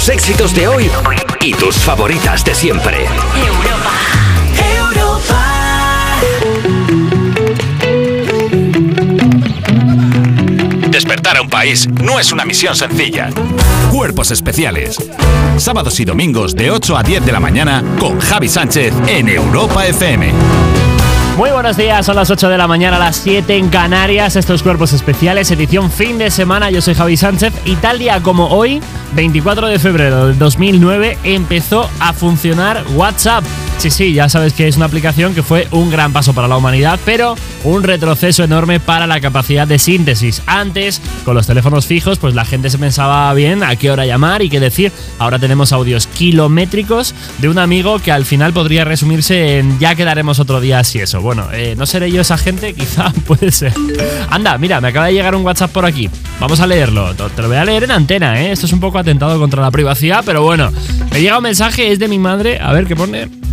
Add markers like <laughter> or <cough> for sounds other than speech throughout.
tus éxitos de hoy y tus favoritas de siempre. Europa. Despertar a un país no es una misión sencilla. Cuerpos especiales. Sábados y domingos de 8 a 10 de la mañana con Javi Sánchez en Europa FM. Muy buenos días, son las 8 de la mañana, las 7 en Canarias. Estos cuerpos especiales, edición fin de semana. Yo soy Javi Sánchez y tal día como hoy, 24 de febrero del 2009, empezó a funcionar WhatsApp. Sí, sí, ya sabes que es una aplicación que fue un gran paso para la humanidad, pero un retroceso enorme para la capacidad de síntesis. Antes, con los teléfonos fijos, pues la gente se pensaba bien a qué hora llamar y qué decir. Ahora tenemos audios kilométricos de un amigo que al final podría resumirse en ya quedaremos otro día así eso. Bueno, eh, no seré yo esa gente, <laughs> quizá puede ser. Anda, mira, me acaba de llegar un WhatsApp por aquí. Vamos a leerlo. Te lo voy a leer en antena, ¿eh? Esto es un poco atentado contra la privacidad, pero bueno. Me llega un mensaje, es de mi madre. A ver qué pone.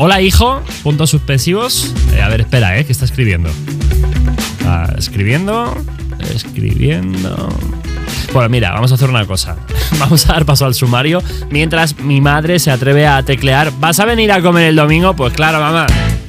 Hola, hijo. Puntos suspensivos. Eh, a ver, espera, ¿eh? ¿Qué está escribiendo? Está escribiendo. Escribiendo. Bueno, mira, vamos a hacer una cosa. <laughs> Vamos a dar paso al sumario mientras mi madre se atreve a teclear. ¿Vas a venir a comer el domingo? Pues claro, mamá.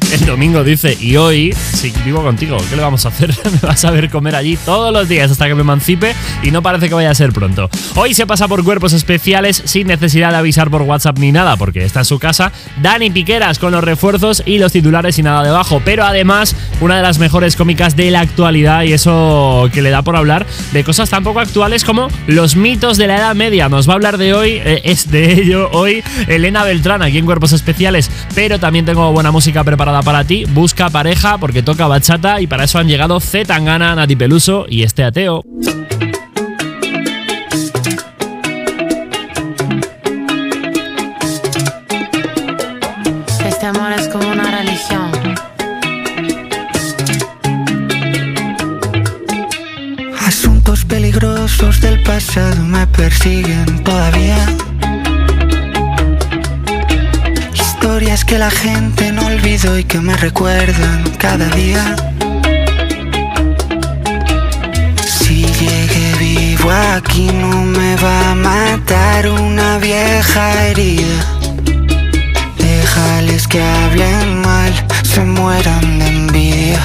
<laughs> El domingo dice, y hoy, si vivo contigo, ¿qué le vamos a hacer? <laughs> me vas a ver comer allí todos los días hasta que me emancipe y no parece que vaya a ser pronto. Hoy se pasa por cuerpos especiales sin necesidad de avisar por WhatsApp ni nada, porque está en su casa Dani Piqueras con los refuerzos y los titulares y nada debajo. Pero además, una de las mejores cómicas de la actualidad y eso que le da por hablar de cosas tan poco actuales como los mitos de la Edad Media. Nos va a hablar de hoy, eh, es de ello hoy, Elena Beltrán aquí en Cuerpos Especiales. Pero también tengo buena música preparada para ti. Busca pareja porque toca bachata y para eso han llegado Z Tangana, Nati Peluso y este ateo. Este amor es como una religión. Asuntos peligrosos del pasado me persiguen todavía. Historias que la gente no olvidó y que me recuerdan cada día. Si llegué vivo aquí no me va a matar una vieja herida. Déjales que hablen mal, se mueran de envidia.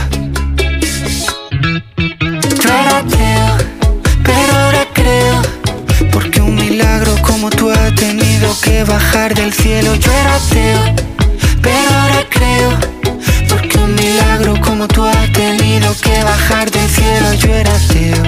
Yo era ateo, pero ahora creo. Porque un milagro como tú ha tenido que bajar del cielo. Yo era ateo, pero ahora creo. Porque un milagro como tú ha tenido que bajar del cielo. Yo era ateo,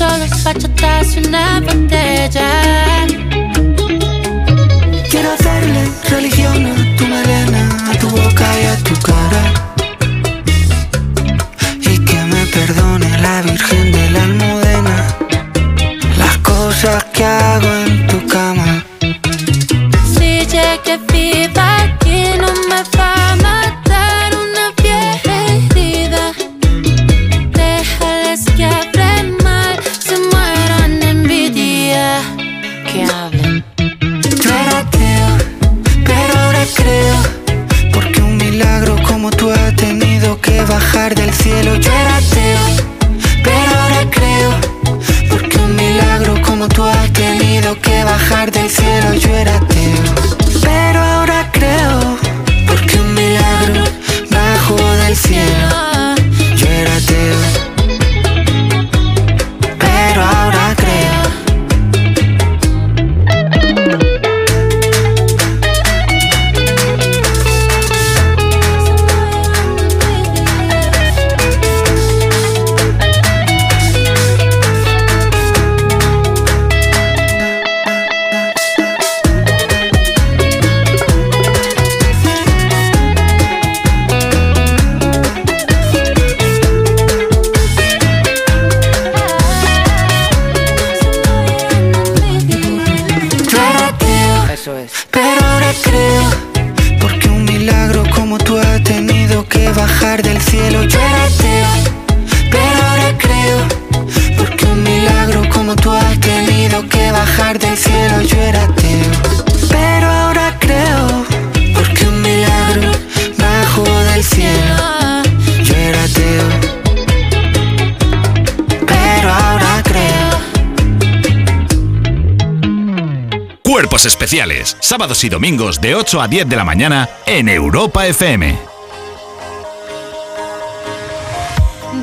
yo solos, bachatas y una botella. quiero hacerle religión a tu melena, a tu boca y a tu cara. Y que me perdone la Virgen de la Almudena las cosas que hago sábados y domingos de 8 a 10 de la mañana en Europa FM.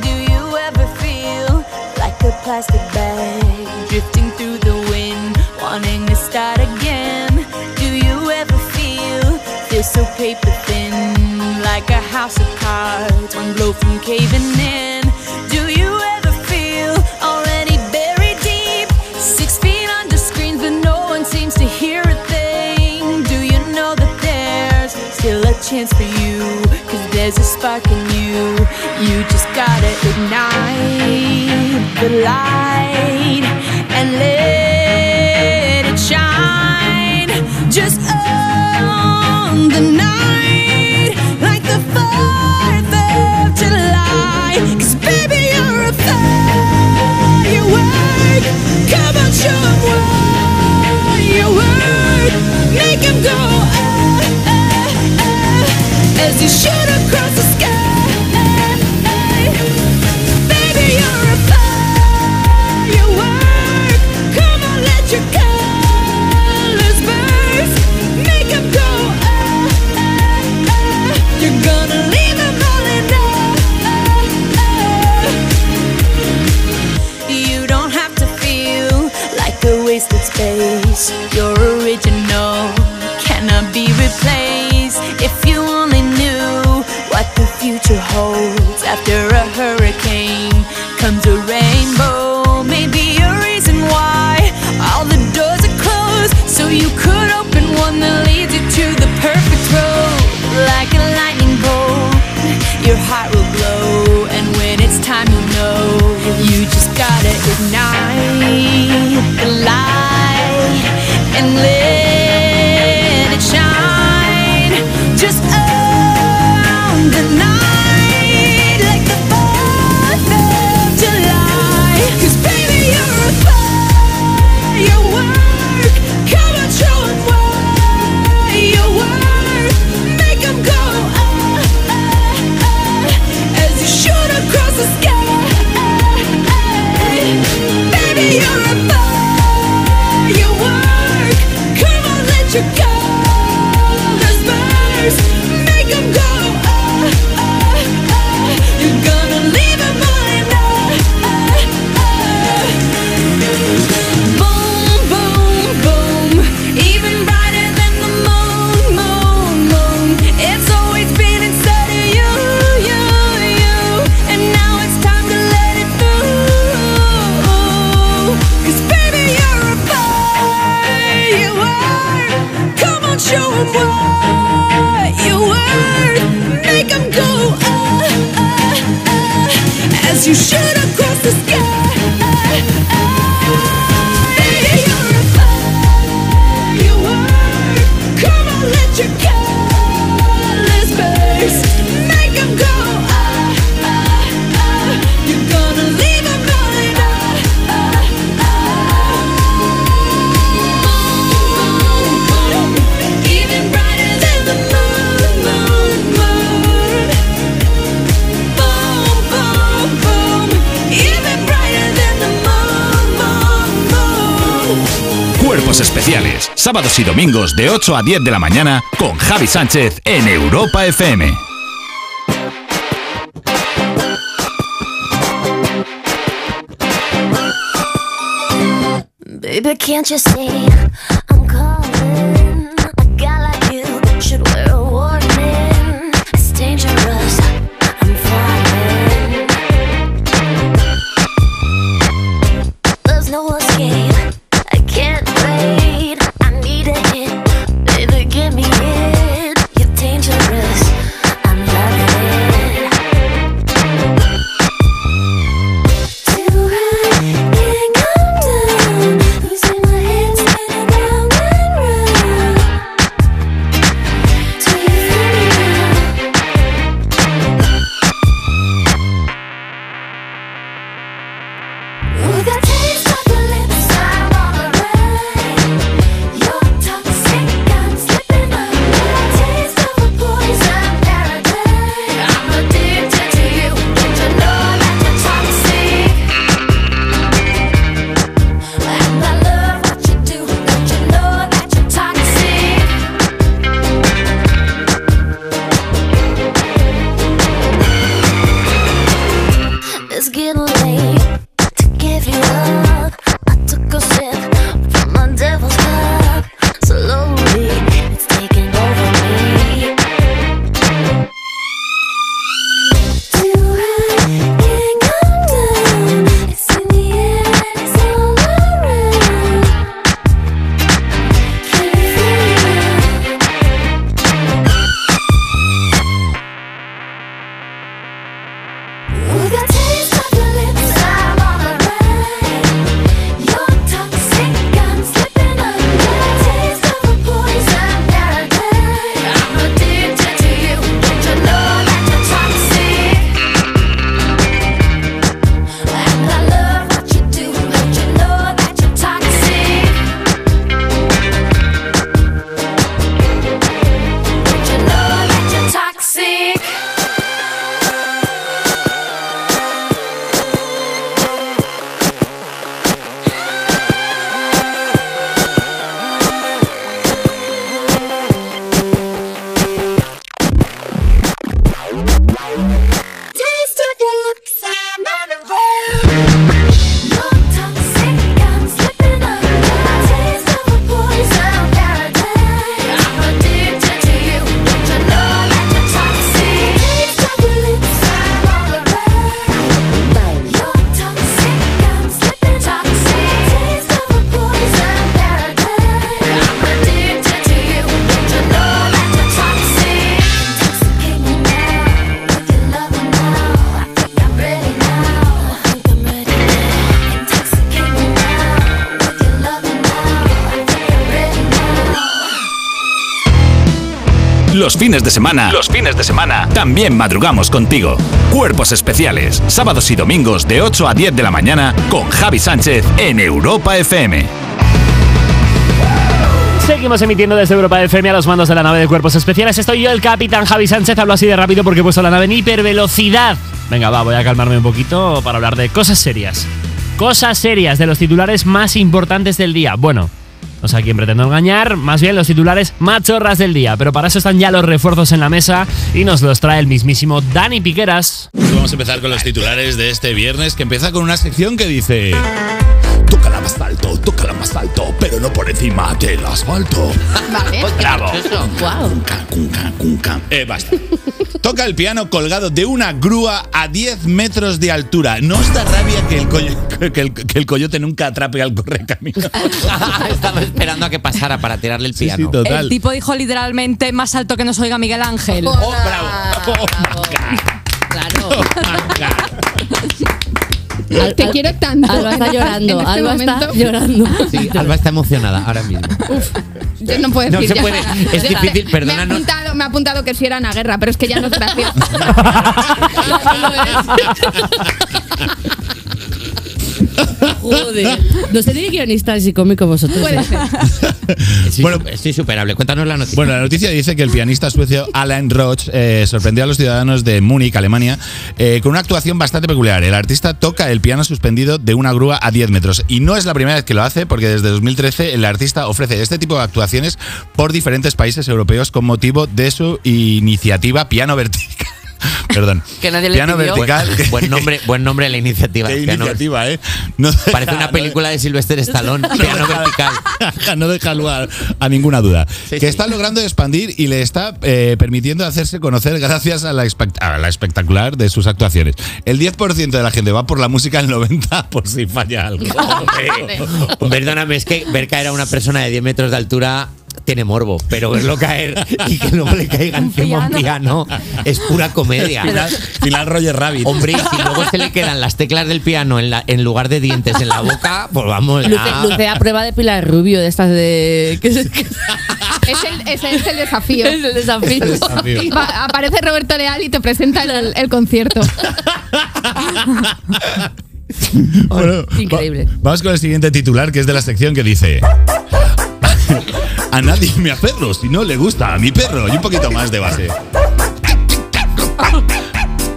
Do you ever feel like a plastic bag drifting through the wind wanting to start again do you ever feel feel so paper thin like a house of cards one blow from caving in there's a spark in you. You just gotta ignite the light And let it shine. Just on the night Like the 4th of July. Cause baby you're a firework Come on, show them shoot across the domingos de 8 a 10 de la mañana con Javi Sánchez en Europa FM. Baby, can't you see? Fines de semana, los fines de semana, también madrugamos contigo. Cuerpos especiales, sábados y domingos de 8 a 10 de la mañana con Javi Sánchez en Europa FM. Seguimos emitiendo desde Europa FM a los mandos de la nave de cuerpos especiales. Estoy yo, el capitán Javi Sánchez. Hablo así de rápido porque he puesto la nave en hipervelocidad. Venga, va, voy a calmarme un poquito para hablar de cosas serias. Cosas serias de los titulares más importantes del día. Bueno, no sé a quién pretendo engañar, más bien los titulares machorras del día. Pero para eso están ya los refuerzos en la mesa y nos los trae el mismísimo Dani Piqueras. Vamos a empezar con los titulares de este viernes, que empieza con una sección que dice... Tócala más alto, tócala más alto, pero no por encima del asfalto. Vale. <laughs> Bravo. Wow. Cunca, cunca, cunca. Eh, basta. Toca el piano colgado de una grúa a 10 metros de altura. ¿No os da rabia que el, coyo- que el- que el coyote nunca atrape al correcamino? <laughs> <laughs> Estaba esperando a que pasara para tirarle el Sí, piano. sí, total. El tipo dijo literalmente más alto que nos oiga Miguel Ángel. Oh, bravo. Oh, my Claro. God. Oh, God. Te quiero tanto. Alba está En- llorando, este Alba está momento, llorando. Sí, Alba está emocionada ahora mismo. Yo no puedo No decir se ya. puede, es difícil, Me ha, apuntado, me ha apuntado que si era una guerra, pero es que ya no es gracioso. <laughs> <laughs> <laughs> Joder. No sería guionistas y cómico vosotros. Puede ¿eh? ser. <laughs> Bueno, es insuperable. Cuéntanos la noticia. Bueno, la noticia dice que el pianista suecio Alan Roach eh, sorprendió a los ciudadanos de Múnich, Alemania, eh, con una actuación bastante peculiar. El artista toca el piano suspendido de una grúa a 10 metros. Y no es la primera vez que lo hace, porque desde 2013 el artista ofrece este tipo de actuaciones por diferentes países europeos con motivo de su iniciativa Piano Vertical. <laughs> Perdón. Que nadie le pidió. Vertical. Buen, buen <laughs> nombre, buen nombre de la iniciativa. Qué Piano- iniciativa, ¿eh? No Parece una película de Sylvester Stallone. Piano vertical. no deja lugar a ninguna duda. Que sí. está logrando expandir y le está eh, permitiendo hacerse conocer gracias a la, espect- a la espectacular de sus actuaciones. El 10% de la gente va por la música, el 90% por si falla algo. <laughs> Perdóname, es que ver caer a una persona de 10 metros de altura tiene morbo, pero verlo caer y que luego le caiga encima un piano es pura comedia. final, final Roger Rabbit. Hombre, y si luego se le quedan las teclas del piano en, la- en lugar de dientes en la boca, pues vamos. Luce, luce a prueba de Pilar Rubio, de estas de. que <laughs> es, el, ese es el desafío. es el desafío. desafío. Va- aparece Roberto Leal y te presenta el, el concierto. Bueno, Increíble. va- vamos con el siguiente titular, que es de la sección que dice... A nadie me aferro si no le gusta a mi perro. Y un poquito más de base.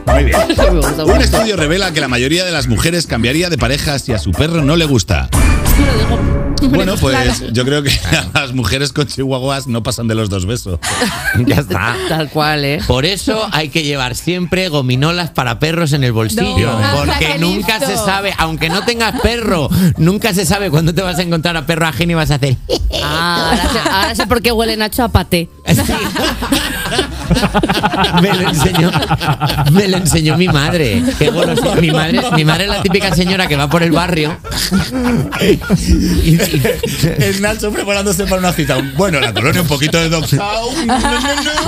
Muy bien. <laughs> Un estudio revela que la mayoría de las mujeres cambiaría de pareja si a su perro no le gusta. Bueno, pues yo creo que <laughs> las mujeres con chihuahuas no pasan de los dos besos. <laughs> Ya está. Tal cual, ¿eh? Por eso hay que llevar siempre gominolas para perros en el bolsillo. No. porque nunca listo. se sabe, aunque no tengas perro, nunca se sabe cuándo te vas a encontrar a perro ajeno y vas a hacer. <laughs> Ah, ahora, sé, ahora sé por qué huele Nacho a paté. Sí. me lo enseñó me lo enseñó mi madre Qué mi madre mi madre es la típica señora que va por el barrio y, <laughs> y- El Nacho preparándose para una cita. Bueno, la colonia un poquito de no.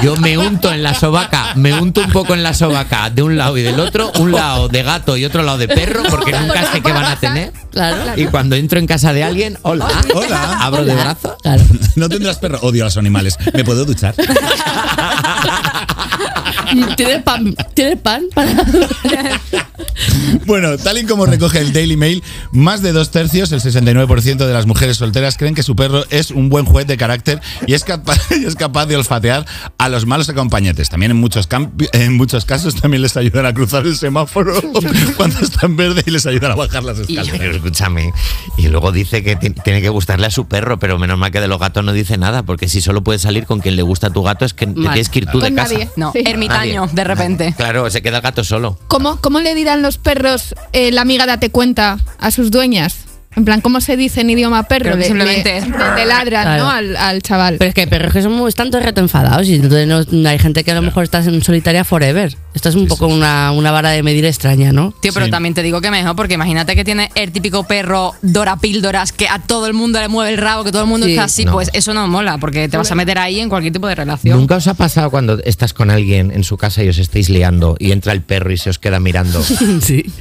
yo me unto en la sobaca me unto un poco en la sobaca de un lado y del otro un lado de gato y otro lado de perro porque nunca sé qué van a tener Claro. y cuando entro en casa de alguien hola Hola. abro de brazos Claro. No tendrás perro. Odio a los animales. ¿Me puedo duchar? <laughs> ¿Tienes pan? ¿Tienes pan? Para... <laughs> <laughs> Bueno, tal y como recoge el Daily Mail, más de dos tercios, el 69% de las mujeres solteras creen que su perro es un buen juez de carácter y es capaz, <laughs> y es capaz de olfatear a los malos acompañantes. También en muchos, en muchos casos también les ayudan a cruzar el semáforo <laughs> cuando está en verde y les ayudan a bajar las Y, escaleras. pero escúchame, y luego dice que ti- tiene que gustarle a su perro, pero menos mal que de los gatos no dice nada, porque si solo puedes salir con quien le gusta a tu gato es que te tienes que ir tú de casa. nadie. No, Sí. ermitaño, Nadie. de repente. Claro, se queda el gato solo. ¿Cómo, ¿Cómo le los perros eh, la amiga date cuenta a sus dueñas? En plan, ¿cómo se dice en idioma perro? Le- simplemente- le, le ladran, Claro. ¿no? Al, al chaval. Pero es que hay perros que son muy, están todo el rato enfadados y entonces no- hay gente que a lo mejor está en solitaria forever. Esta es un poco una, una vara de medir extraña, ¿no? Tío, pero también te digo que mejor, porque imagínate que tiene el típico perro Dora Píldoras que a todo el mundo le mueve el rabo, que todo el mundo Sí. está así, No. pues eso no mola, porque te vas a meter ahí en cualquier tipo de relación. ¿Nunca os ha pasado cuando estás con alguien en su casa y os estáis liando y entra el perro y se os queda mirando? <laughs> sí. <laughs>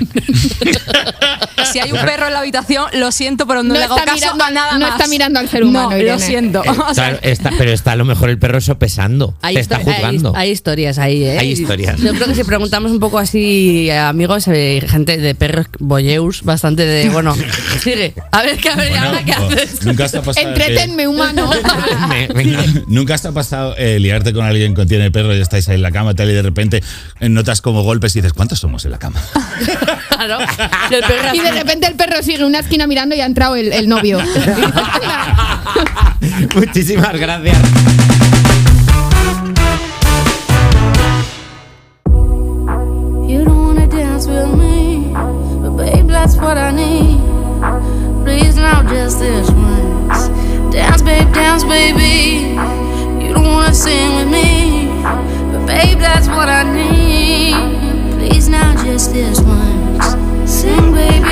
Si hay un perro en la habitación, lo siento, pero no, No le hago está caso mirando- a nada no más. está mirando al ser humano, No, Irene. lo siento. <laughs> O sea, Claro, está, pero está a lo mejor el perro sopesando. Hay, te está hay- juzgando. hay historias ahí, ¿eh? Hay historias. Yo creo que si preguntamos un poco así amigos, eh, gente de perros boyeurs, bastante de. Bueno, <laughs> sigue. A ver, ¿qué, a ver, Bueno, ahora qué o- haces? Nunca ha pasado. que- Entretenme, humano. Nunca ha pasado eh, liarte con alguien que tiene perro y estáis ahí en la cama tal, y de repente notas como golpes y dices, ¿cuántos somos en la cama? <laughs> Claro. Y el perro Y de repente el perro sigue una esquina mirando y ha entrado el, el novio. <laughs> Muchísimas gracias. You don't wanna dance with me, but babe, that's what I need. Please now, just this once. Dance, babe, dance, baby. You don't wanna sing with me, but babe, that's what I need. Please now, just this once. Sing, baby.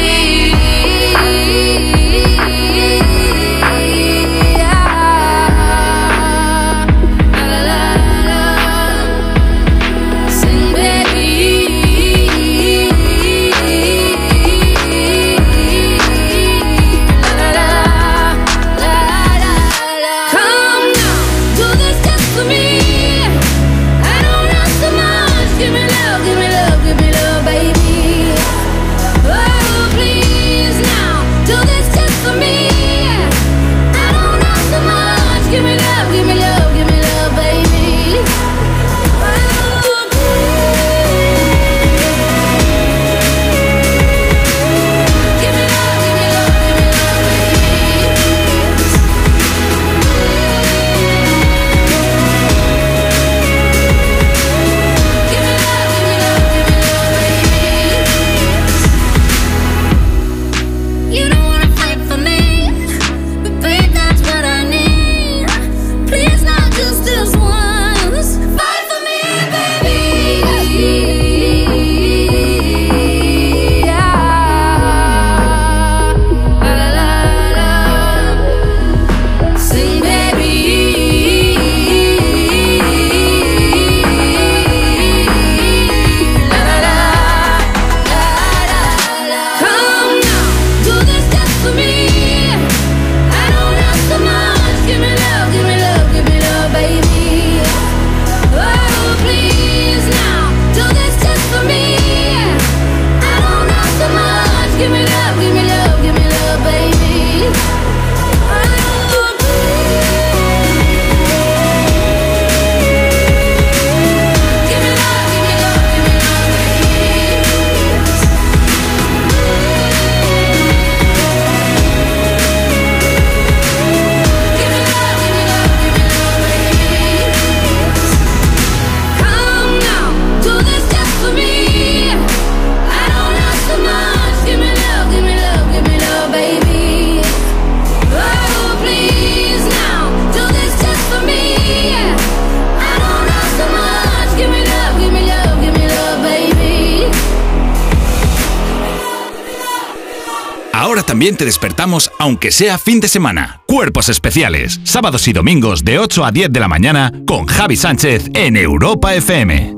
Te despertamos, aunque sea fin de semana. Cuerpos especiales, sábados y domingos de 8 a 10 de la mañana con Javi Sánchez en Europa FM.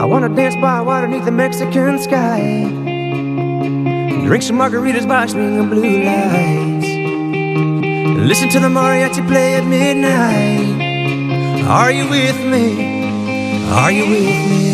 I wanna dance by water beneath the Mexican sky. Drink some margaritas by swinging blue lights. Listen to the mariachi play at midnight. Are you with me? Are you with me?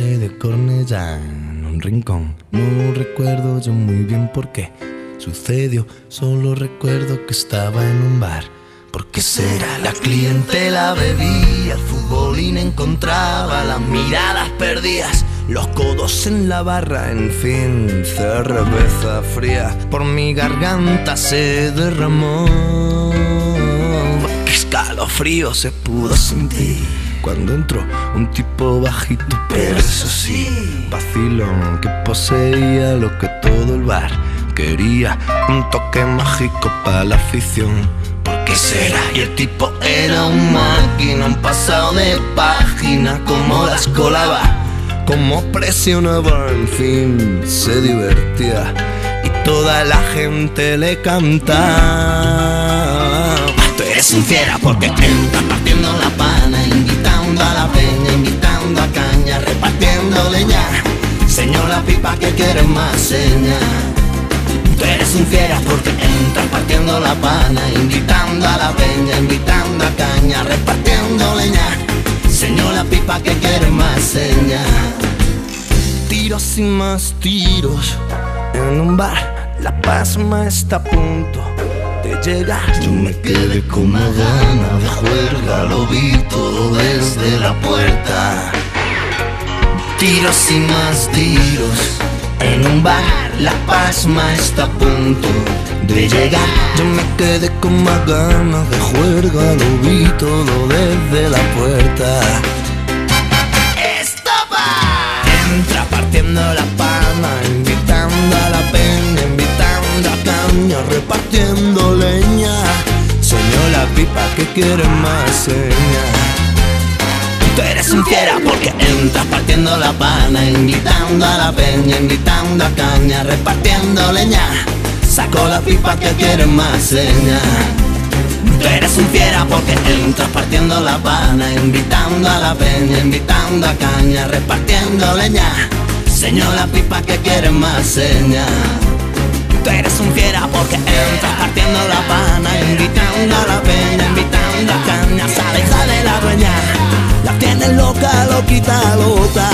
De Cornellá en un rincón. No recuerdo yo muy bien por qué sucedió. Solo recuerdo que estaba en un bar. ¿Por qué será? La clientela bebía, el futbolín encontraba las miradas perdidas. Los codos en la barra, en fin, cerveza fría por mi garganta se derramó. Escalofrío se pudo sentir cuando entró un tipo bajito, pero eso sí, vacilón que poseía lo que todo el bar quería. Un toque mágico para la afición. ¿Por qué será? Y el tipo era un máquina, un pasado de página, como las colaba como presionaba, en fin, se divertía y toda la gente le cantaba. Tú eres un fiera porque entras partiendo la pana, invitando a la peña, invitando a caña, repartiendo leña. Señor la pipa que quiere más seña. Tú eres un fiera porque entras partiendo la pana, invitando a la peña, invitando a caña, repartiendo leña. Señor la pipa que quiere más seña. Tiros y más tiros en un bar. La pasma está a punto Yo me quedé con una gana de juerga, lo vi todo desde la puerta. Tiros y más tiros en un bar. La pasma está a punto de llegar. Yo me quedé con más ganas de juerga, lo vi todo desde la puerta. Entra partiendo la palma, a caña, repartiendo leña. Señor la pipa que quiere más seña. Tú eres un fiera porque entras partiendo la pana, invitando a la peña, invitando a caña, repartiendo leña. Saco la pipa que quiere más seña. Tú eres un fiera porque entras partiendo la pana, invitando a la peña, invitando a caña, repartiendo leña. Señor la pipa que quiere más seña. Tú eres un fiera porque entras partiendo la pana, invitando a la peña, invitando a caña, sale y sale la dueña. La tienes loca, loquita, loca.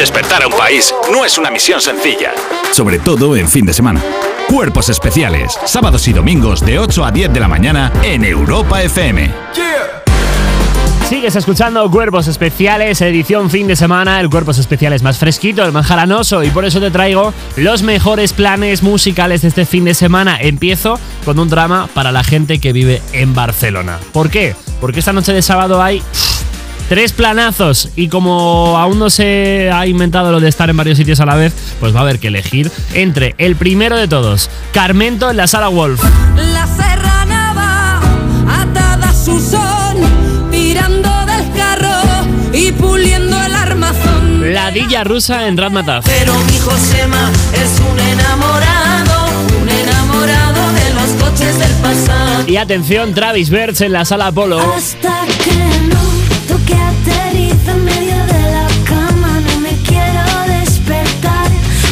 Despertar a un país no es una misión sencilla, sobre todo en fin de semana. Cuerpos especiales, sábados y domingos de 8 a 10 de la mañana en Europa FM. Sigues escuchando Cuerpos Especiales, edición fin de semana. El Cuerpos Especiales más fresquito, el más jaranoso. Y por eso te traigo los mejores planes musicales de este fin de semana. Empiezo con un drama para la gente que vive en Barcelona. ¿Por qué? Porque esta noche de sábado hay pff, tres planazos. Y como aún no se ha inventado lo de estar en varios sitios a la vez, pues va a haber que elegir entre el primero de todos, Carmento en la Sala Wolf. La serrana va atada a su son, tirando del carro y puliendo el armazón. La Dilla Rusa en Ratmataz. Pero mi Josema es un enamorado, un enamorado de los coches del pasado. Y atención, Travis Berts en la sala Apolo. Hasta que no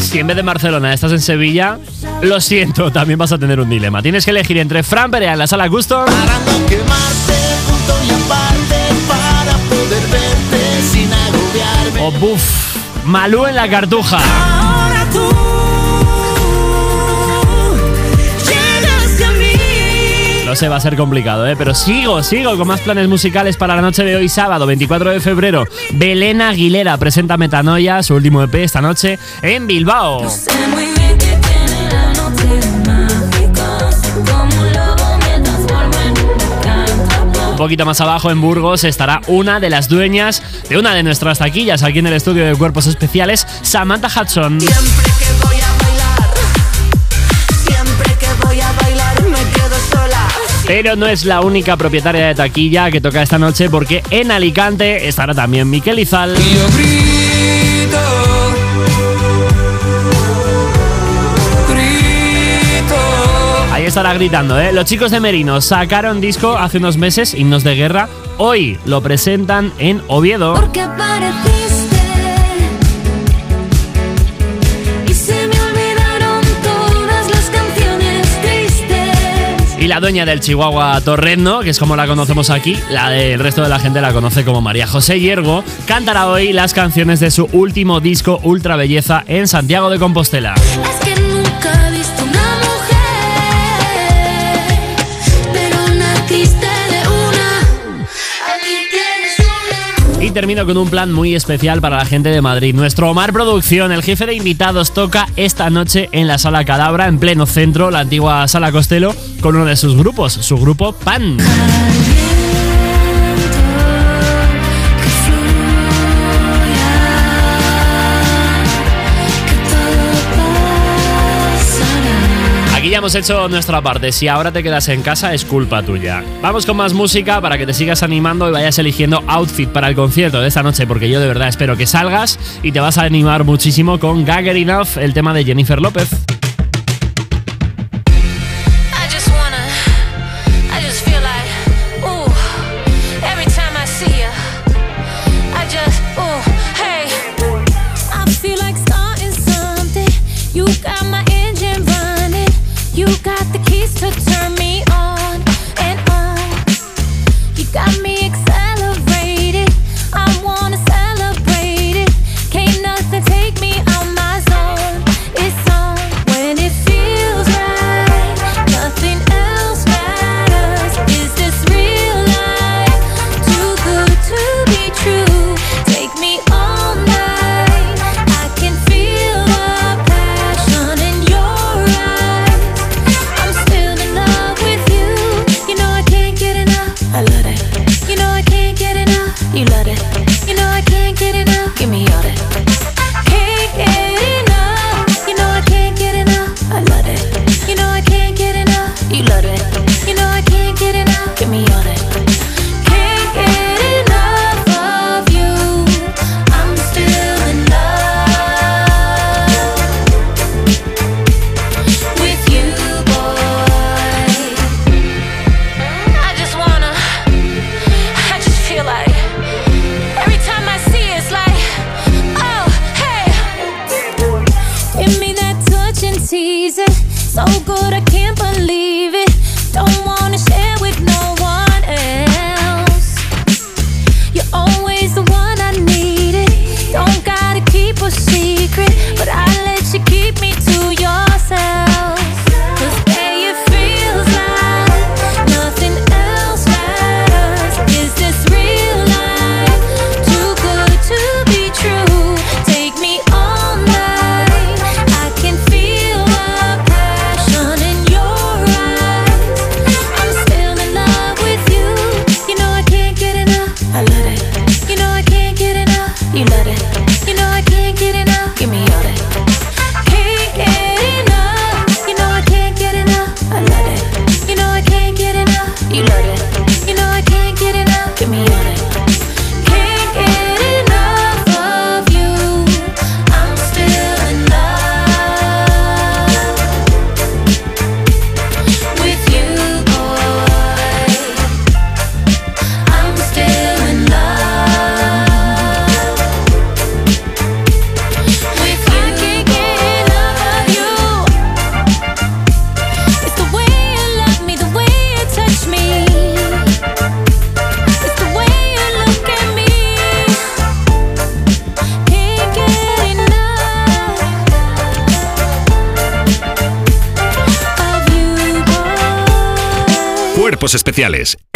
Si en vez de Barcelona estás en Sevilla, lo siento, también vas a tener un dilema. Tienes que elegir entre Fran Perea en la sala Custom Quemarte punto y aparte para poder verte sin agobiarme. o Buff, Malú en la Cartuja. No sé, va a ser complicado, ¿eh? Pero sigo, sigo con más planes musicales para la noche de hoy, sábado 24 de febrero. Belén Aguilera presenta Metanoia, su último EP esta noche en Bilbao. Sé muy bien que tiene la noche mágica. Como un poquito más abajo en Burgos estará una de las dueñas de una de nuestras taquillas aquí en el estudio de cuerpos especiales, Samantha Hudson. Siempre que Pero no es la única propietaria de taquilla que toca esta noche porque en Alicante estará también Miquel Izal. Ahí estará gritando, ¿eh? Los chicos de Merino sacaron disco hace unos meses, Himnos de Guerra. Hoy lo presentan en Oviedo. Porque apareciste Y la dueña del Chihuahua Torrendo, que es como la conocemos aquí, la del resto de la gente la conoce como María José Hiergo, cantará hoy las canciones de su último disco Ultra Belleza en Santiago de Compostela. Termino con un plan muy especial para la gente de Madrid. Nuestro Omar Producción, el jefe de invitados, toca esta noche en la Sala Cadabra, en pleno centro, la antigua Sala Costello, con uno de sus grupos, su grupo Pan. Hemos hecho nuestra parte. Si ahora te quedas en casa, es culpa tuya. Vamos con más música para que te sigas animando y vayas eligiendo outfit para el concierto de esta noche, porque yo de verdad espero que salgas y te vas a animar muchísimo con Gagger Enough, el tema de Jennifer López.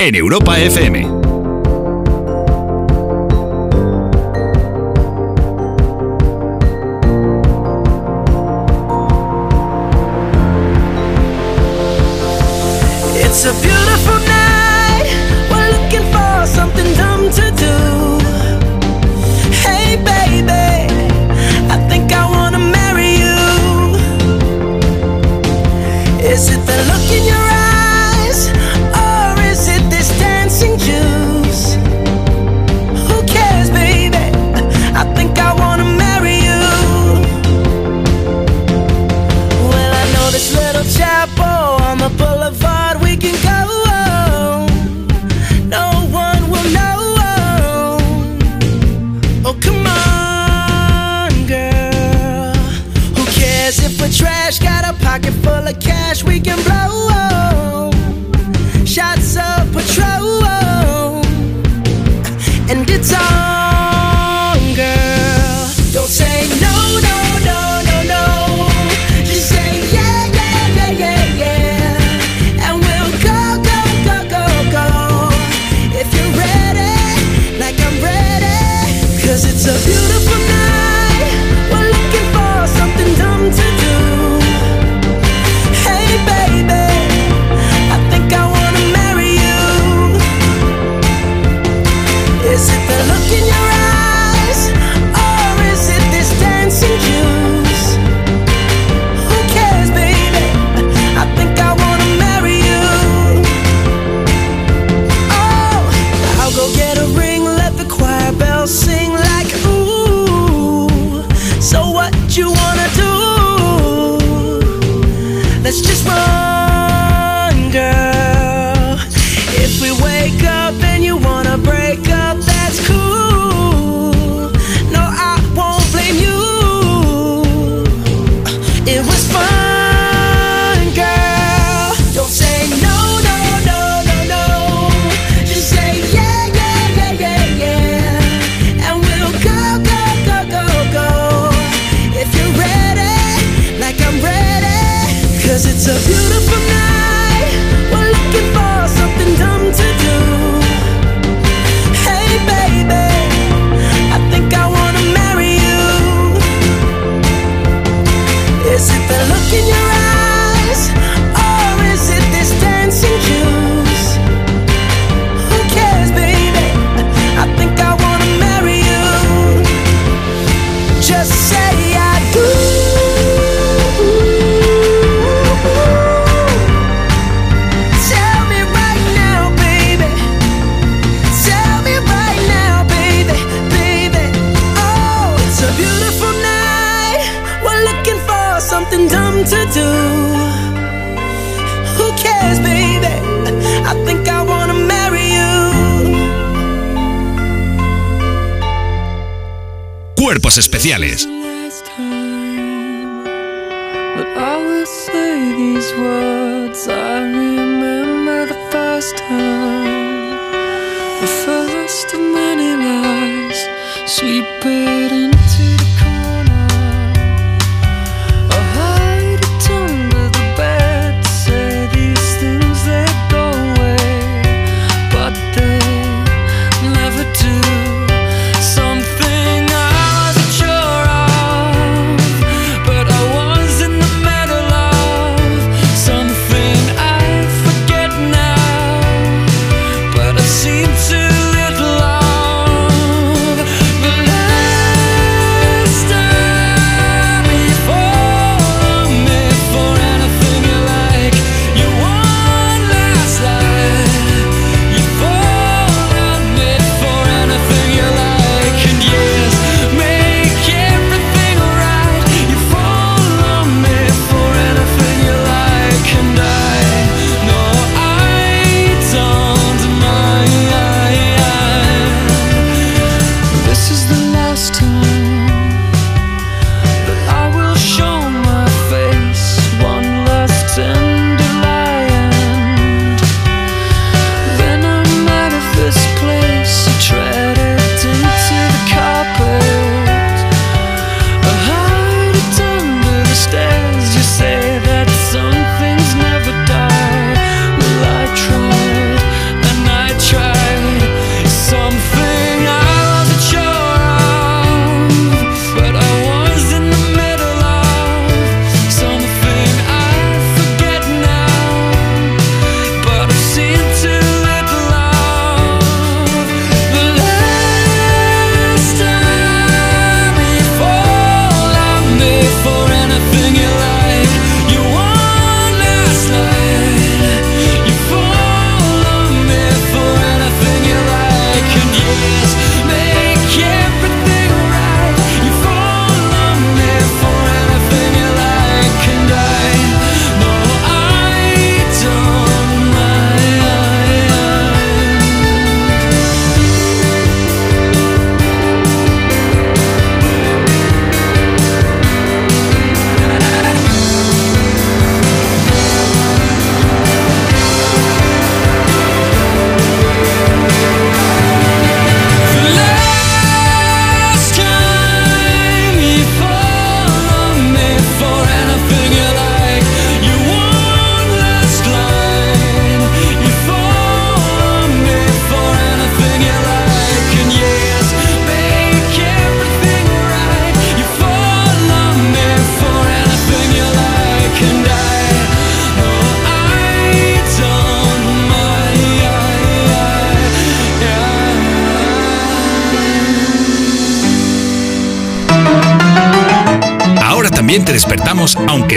En Europa FM.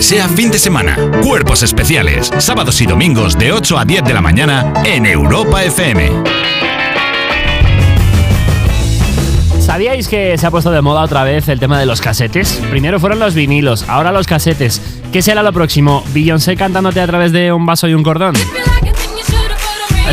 Sea fin de semana. Cuerpos especiales, sábados y domingos de 8 a 10 de la mañana en Europa FM. ¿Sabíais que se ha puesto de moda otra vez el tema de los casetes? Primero fueron los vinilos, ahora los casetes. ¿Qué será lo próximo? ¿Beyoncé cantándote a través de un vaso y un cordón?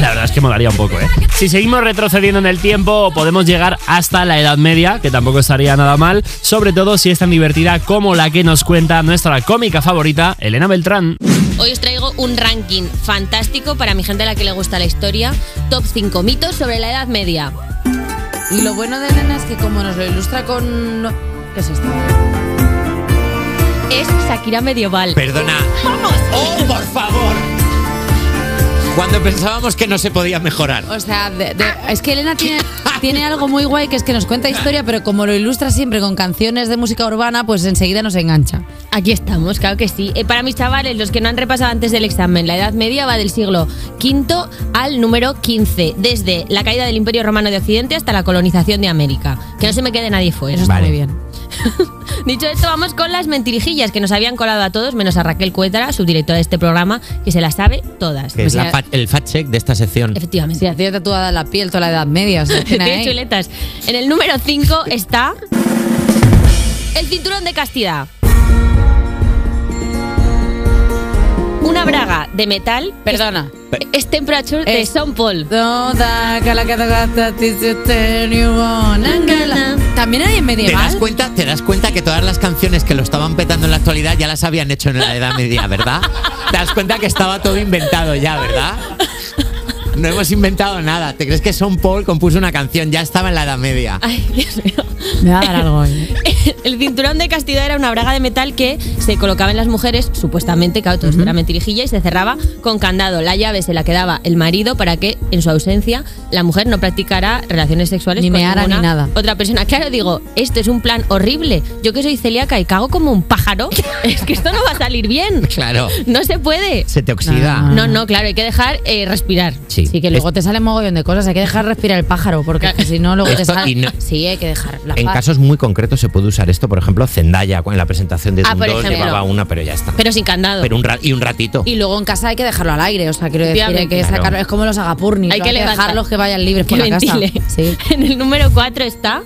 La verdad es que molaría un poco, ¿eh? Si seguimos retrocediendo en el tiempo, podemos llegar hasta la Edad Media, que tampoco estaría nada mal, sobre todo si es tan divertida como la que nos cuenta nuestra cómica favorita, Elena Beltrán. Hoy os traigo un ranking fantástico para mi gente a la que le gusta la historia. Top 5 mitos sobre la Edad Media. Y lo bueno de Elena es que como nos lo ilustra con... ¿Qué es esto? Es Shakira medieval. Perdona. ¡Vamos! ¡Oh, por favor! Cuando pensábamos que no se podía mejorar. O sea, de- de- es que Elena tiene, tiene algo muy guay que es que nos cuenta historia, pero como lo ilustra siempre con canciones de música urbana, pues enseguida nos engancha. Aquí estamos, claro que sí. Eh, para mis chavales, los que no han repasado antes del examen, la Edad Media va del siglo V al número XV, desde la caída del Imperio Romano de Occidente hasta la colonización de América. Que no se me quede nadie fuera. Eso está muy bien. Dicho esto, vamos con las mentirijillas que nos habían colado a todos, menos a Raquel Cuétara, subdirectora de este programa, que se las sabe todas. Que es la fa- el fact check de esta sección. Efectivamente. Si hacía tatuada la piel toda la edad media. O sea, tiene ahí. chuletas. En el número 5 está el cinturón de castidad. Una braga de metal. Perdona. Es temperature de Es- Son Paul. También hay en ¿Te das medieval. cuenta? ¿Te das cuenta que todas las canciones que lo estaban petando en la actualidad ya las habían hecho en la Edad Media, verdad? ¿Te das cuenta que estaba todo inventado ya, verdad? No hemos inventado nada. ¿Te crees que Son Paul compuso una canción? Ya estaba en la Edad Media. Ay, Dios mío. Me va a dar algo. ¿eh? <laughs> El cinturón de castidad era una braga de metal que se colocaba en las mujeres, supuestamente, claro, todo era mentirijilla, y se cerraba con candado. La llave se la quedaba el marido para que, en su ausencia, la mujer no practicara relaciones sexuales Ni con meara ni nada. otra persona. Claro, digo, esto es un plan horrible. Yo que soy celíaca y cago como un pájaro, <laughs> es que esto no va a salir bien. Claro. No se puede. Se te oxida. No, no, claro, hay que dejar eh, respirar. Sí. Sí, que luego te sale mogollón de cosas. Hay que dejar respirar el pájaro, porque es que si no, luego te sale. no- Sí, hay que dejar la En paz. casos muy concretos se puede usar esto, por ejemplo, Zendaya en la presentación de Ah, Doom por 2 ejemplo. llevaba una, pero ya está. Pero sin candado. Pero un ra- y un ratito. Y luego en casa hay que dejarlo al aire, o sea, quiero decir, hay que sacarlo. Es como los agapurnis. Hay que levantar. dejarlos que vayan libres por que la casa. Sí. <laughs> En el número 4 está.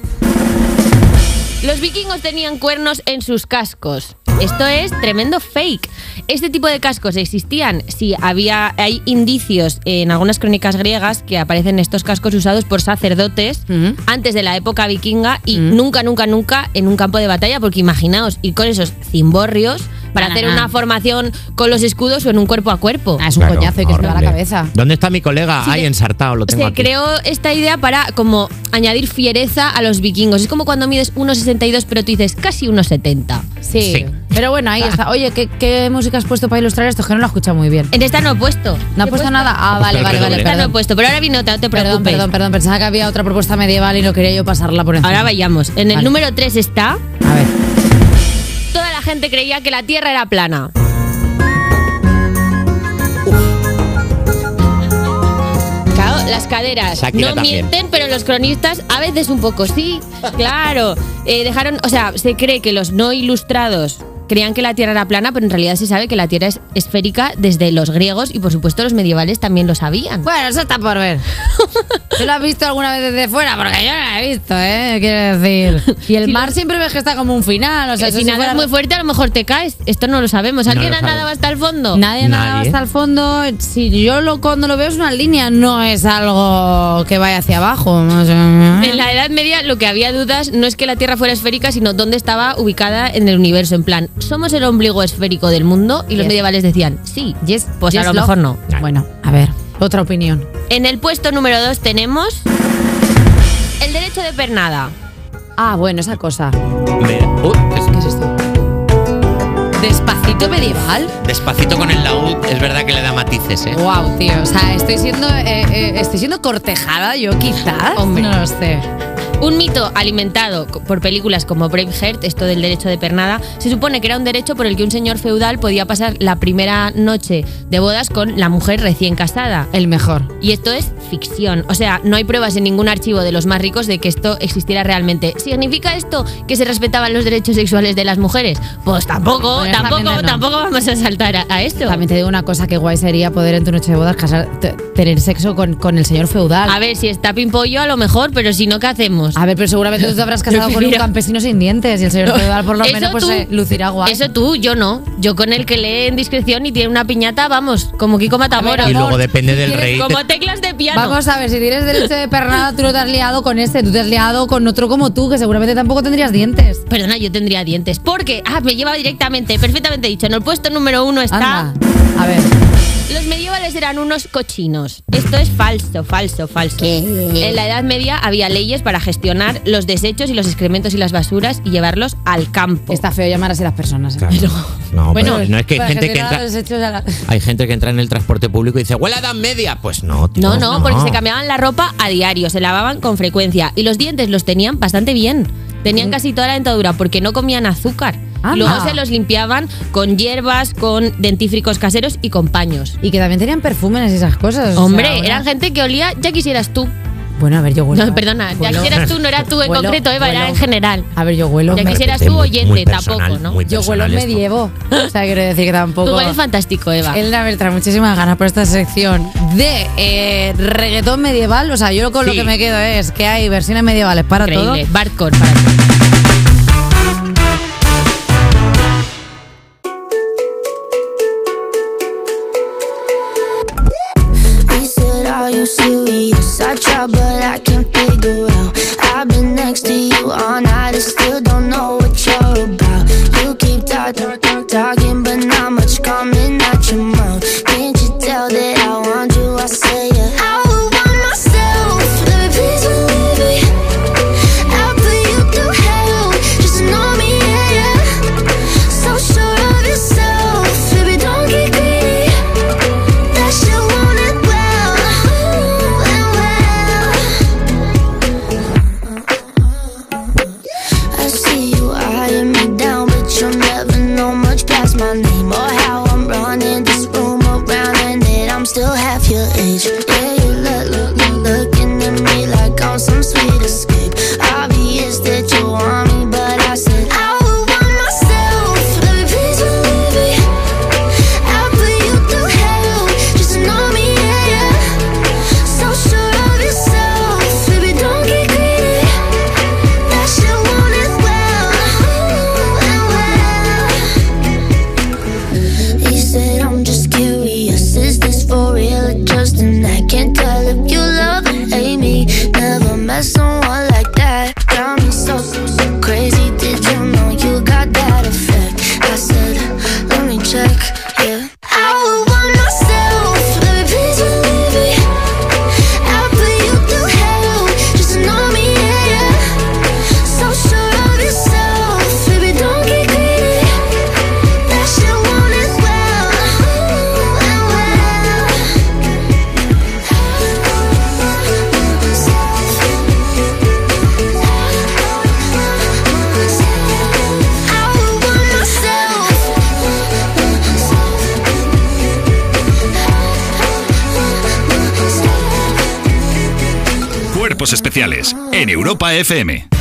Los vikingos tenían cuernos en sus cascos. Esto es tremendo fake. Este tipo de cascos existían. Sí, había, hay indicios en algunas crónicas griegas que aparecen estos cascos usados por sacerdotes antes de la época vikinga y nunca, nunca, nunca en un campo de batalla, porque imaginaos ir con esos cimborrios para hacer una formación con los escudos o en un cuerpo a cuerpo. Ah, es un Claro, coñazo y que se te va la cabeza. ¿Dónde está mi colega? Sí, Ay, ensartado, lo tengo Se aquí. creó esta idea para como añadir fiereza a los vikingos. Es como cuando mides 1,62 pero tú dices casi 1,70. Sí. Sí. Pero bueno, ahí está. Oye, ¿qué, qué música has puesto para ilustrar esto? Es que no lo he escuchado muy bien. En esta no he puesto. ¿No has puesto nada? Ah, vale, vale, vale. redoble. Esta no he Perdón. puesto, pero ahora viene otra, no te Perdón, preocupes. perdón, perdón. Pensaba que había otra propuesta medieval y no quería yo pasarla por encima. Ahora vayamos. En el Vale. número 3 está. A ver. Gente creía que la Tierra era plana. Claro, las caderas Shakira no también. mienten, pero los cronistas a veces un poco sí. Claro, <laughs> Eh, dejaron, o sea, se cree que los no ilustrados creían que la Tierra era plana, pero en realidad se sabe que la Tierra es esférica desde los griegos y por supuesto los medievales también lo sabían. Bueno, eso está por ver. <laughs> ¿Tú lo has visto alguna vez desde fuera? Porque yo no lo he visto, ¿eh? Quiero decir. Y el <laughs> Sí, mar lo- siempre ves que está como un final. O sea, si nadas fuera- muy fuerte a lo mejor te caes. Esto no lo sabemos. ¿Alguien lo ha nadado hasta el fondo? Nadie nada Nadie. hasta el fondo. Si yo lo cuando lo veo es una línea, no es algo que vaya hacia abajo. O sea, En la Edad Media lo que había dudas no es que la Tierra fuera esférica, sino dónde estaba ubicada en el universo. En plan, ¿somos el ombligo esférico del mundo? Y los medievales decían, sí. Yes, Pues a yes, lo love. mejor no. Bueno, a ver, otra opinión. En el puesto número 2 tenemos el derecho de pernada. Ah, bueno, esa cosa. Me- uh, ¿qué es- ¿Qué es esto? Despacito medieval. Despacito con el laúd, es verdad que le da matices, ¿eh? Wow, tío. O sea, estoy siendo, eh, eh, estoy siendo cortejada yo, quizás. Hombre. No lo sé. Un mito alimentado por películas como Braveheart, esto del derecho de pernada, se supone que era un derecho por el que un señor feudal podía pasar la primera noche de bodas con la mujer recién casada. El mejor. Y esto es ficción. O sea, no hay pruebas en ningún archivo de los más ricos de que esto existiera realmente. ¿Significa esto que se respetaban los derechos sexuales de las mujeres? Pues tampoco, tampoco, no. tampoco vamos a saltar a, a esto. También te digo una cosa que guay sería poder en tu noche de bodas casar, tener sexo con, con el señor feudal. A ver, si está pimpollo a lo mejor, pero si no, ¿qué hacemos? A ver, pero seguramente tú te habrás casado con un campesino sin dientes y el señor feudal por lo Eso menos pues tú. se lucirá guay. Eso tú, yo no. Yo con el que lee en discreción y tiene una piñata, vamos, como Kiko Matamoros. Y luego depende del rey. Como teclas de piano. Vamos a ver, si tienes derecho de pernada, tú no te has liado con este, tú te has liado con otro como tú, que seguramente tampoco tendrías dientes. Perdona, yo tendría dientes. Porque, ah, me lleva directamente, perfectamente dicho. En el puesto número uno está. Anda. A ver. Los medievales eran unos cochinos. Esto es falso, falso, falso. En la Edad Media había leyes para gestionar los desechos y los excrementos y las basuras y llevarlos al campo. Está feo llamar así a las personas. ¿eh? No, Bueno, pero no es que hay gente que entra. la- Hay gente que entra en el transporte público y dice, huele a edad media. Pues no, tío, No, no, porque se cambiaban la ropa a diario, se lavaban con frecuencia y los dientes los tenían bastante bien. Tenían casi toda la dentadura porque no comían azúcar. Anda. Luego se los limpiaban con hierbas, con dentífricos caseros y con paños. Y que también tenían perfumes y esas cosas. o Hombre, sea, ahora- eran gente que olía, ya quisieras tú. Bueno, a ver, yo huelo. No, perdona, ya Huelo. quisieras tú, no era tú en <laughs> Huelo, concreto, Eva, era en general. A ver, yo huelo. Ya quisieras tú muy oyente, personal, tampoco, ¿no? muy Yo huelo esto. medievo. O sea, quiero decir que tampoco. Tu hueles fantástico, Eva. Elena Bertrand, muchísimas ganas por esta sección de eh, reggaetón medieval. O sea, yo con lo que me quedo es que hay versiones medievales para Increíble. todo. Bardcore para. But I can't Europa FM.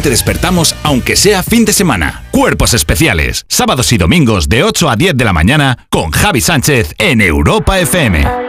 te despertamos aunque sea fin de semana. Cuerpos especiales, sábados y domingos de 8 a 10 de la mañana con Javi Sánchez en Europa FM.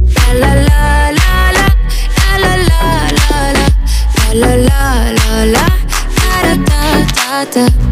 da da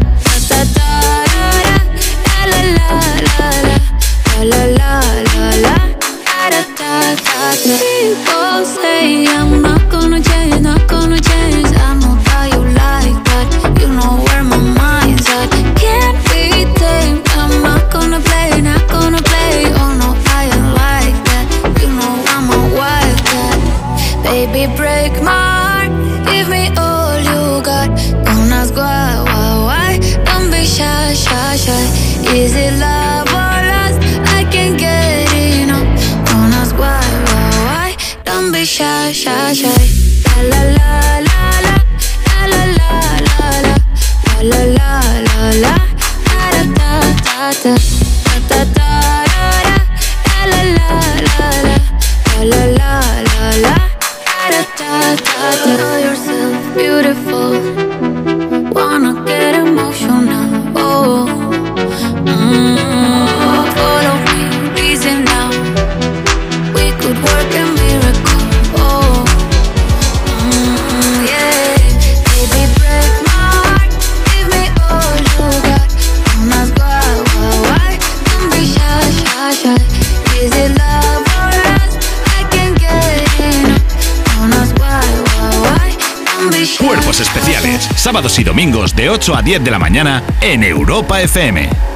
8 a 10 de la mañana en Europa FM.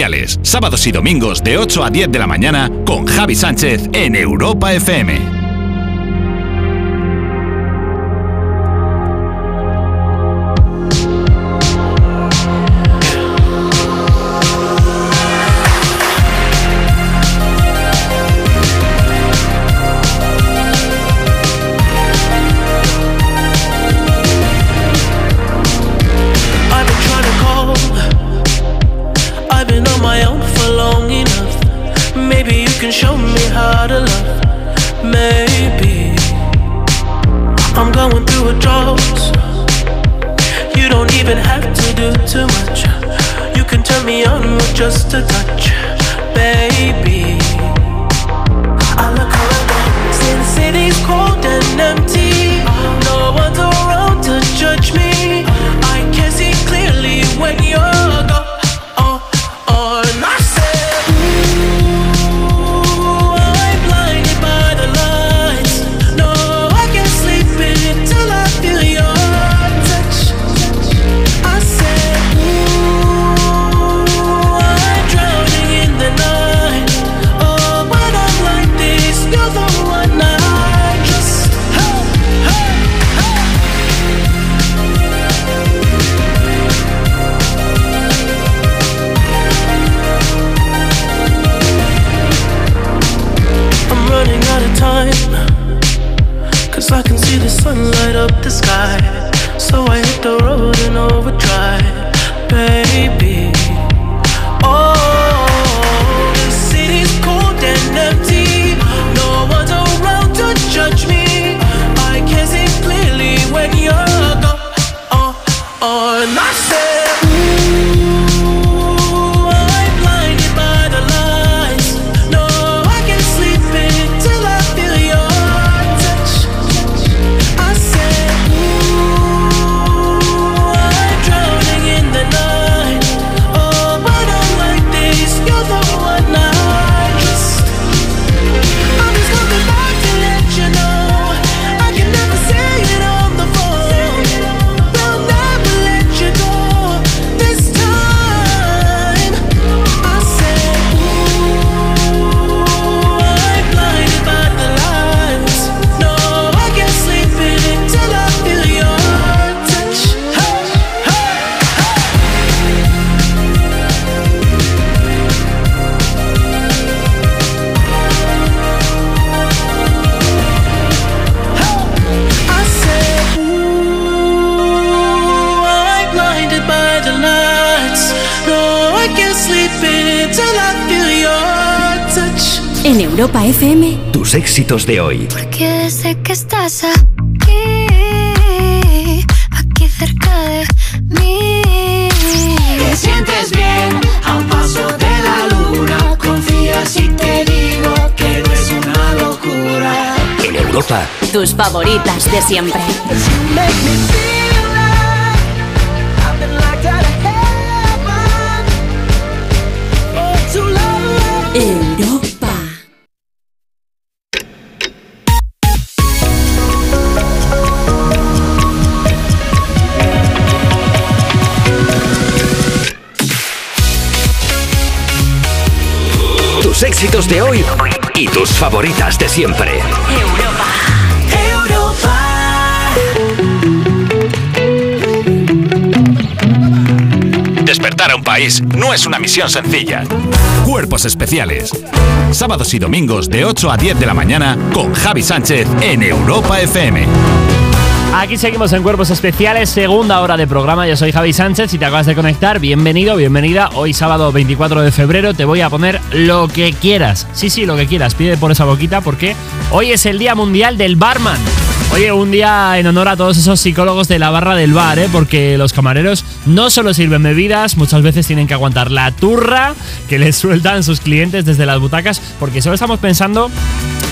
especiales, sábados y domingos de 8 a 10 de la mañana con Javi Sánchez en Europa FM. just a touch. de hoy. Porque sé que estás aquí, aquí cerca de mí. Te sientes bien a un paso de la luna. Confía si te digo que no es una locura. En Europa, tus favoritas de siempre. Éxitos de hoy y tus favoritas de siempre. Despertar a un país no es una misión sencilla. Cuerpos especiales. Sábados y domingos de 8 a 10 de la mañana con Javi Sánchez en Europa FM. Aquí seguimos en Cuerpos Especiales, segunda hora de programa. Yo soy Javi Sánchez. Si te acabas de conectar, bienvenido, bienvenida. Hoy sábado 24 de febrero te voy a poner lo que quieras. Sí, sí, lo que quieras. Pide por esa boquita porque hoy es el Día Mundial del Barman. Oye, un día en honor a todos esos psicólogos de la barra del bar, ¿eh? porque los camareros no solo sirven bebidas, muchas veces tienen que aguantar la turra que les sueltan sus clientes desde las butacas, porque solo estamos pensando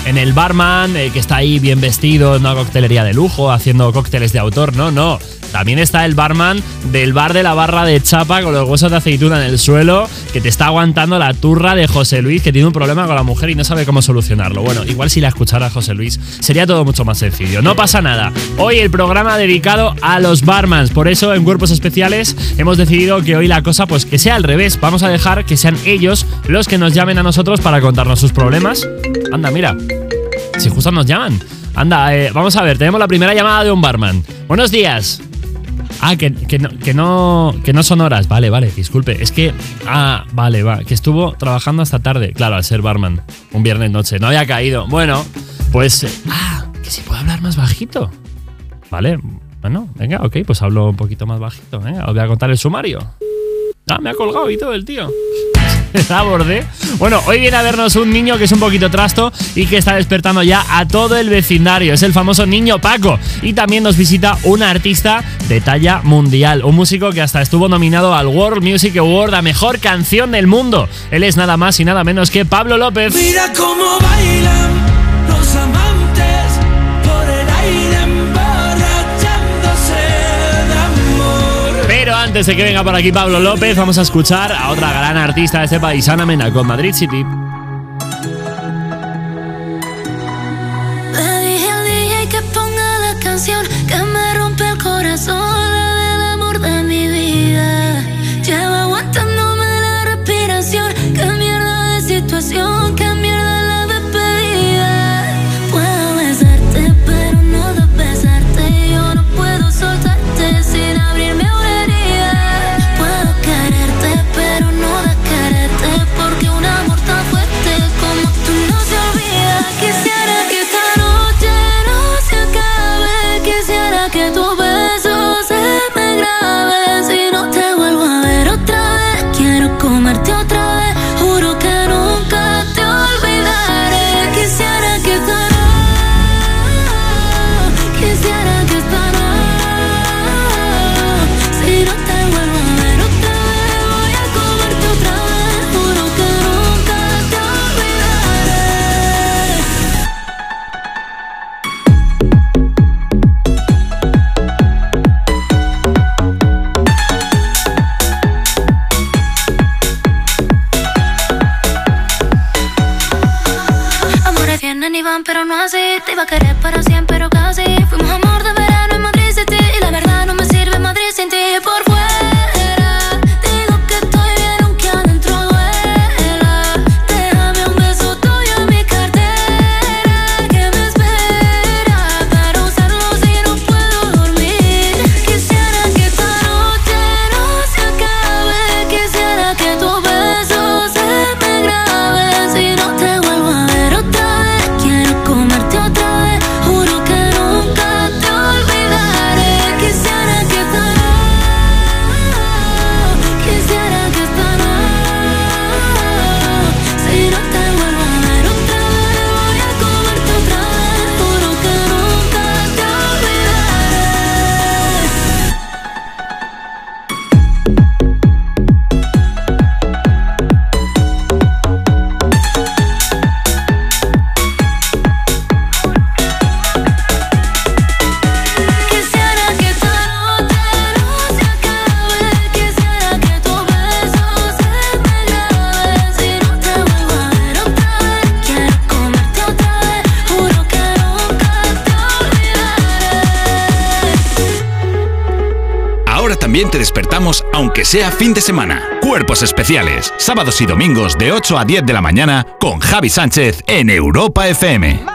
en el barman eh, que está ahí bien vestido en una coctelería de lujo, haciendo cócteles de autor. No, no. También está el barman del bar de la barra de chapa con los huesos de aceituna en el suelo, que te está aguantando la turra de José Luis, que tiene un problema con la mujer y no sabe cómo solucionarlo. Bueno, igual si la escuchara José Luis, sería todo mucho más sencillo. No pasa nada. Hoy el programa dedicado a los barmans. Por eso, en Cuerpos Especiales, hemos decidido que hoy la cosa, pues que sea al revés. Vamos a dejar que sean ellos los que nos llamen a nosotros para contarnos sus problemas. Anda, mira. Si justo nos llaman. Anda, eh, vamos a ver, tenemos la primera llamada de un barman. Buenos días. Ah, que, que no, que, no, que no son horas. Vale, vale, disculpe. Es que. Ah, vale, va. Que estuvo trabajando hasta tarde. Claro, al ser barman. Un viernes noche. No había caído. Bueno, pues. eh, Ah, que si puedo hablar más bajito. Vale, bueno, venga, ok, pues hablo un poquito más bajito. Venga, os voy a contar el sumario. Ah, me ha colgado y todo el tío. <laughs> La bordé. Bueno, hoy viene a vernos un niño que es un poquito trasto y que está despertando ya a todo el vecindario. Es el famoso niño Paco. Y también nos visita un artista de talla mundial. Un músico que hasta estuvo nominado al World Music Award a Mejor Canción del Mundo. Él es nada más y nada menos que Pablo López. Mira cómo bailan los amantes antes de que venga por aquí Pablo López, vamos a escuchar a otra gran artista de este país, Ana Mena, con Madrid City. Te iba a querer para sea fin de semana. Cuerpos especiales, sábados y domingos de 8 a 10 de la mañana con Javi Sánchez en Europa FM.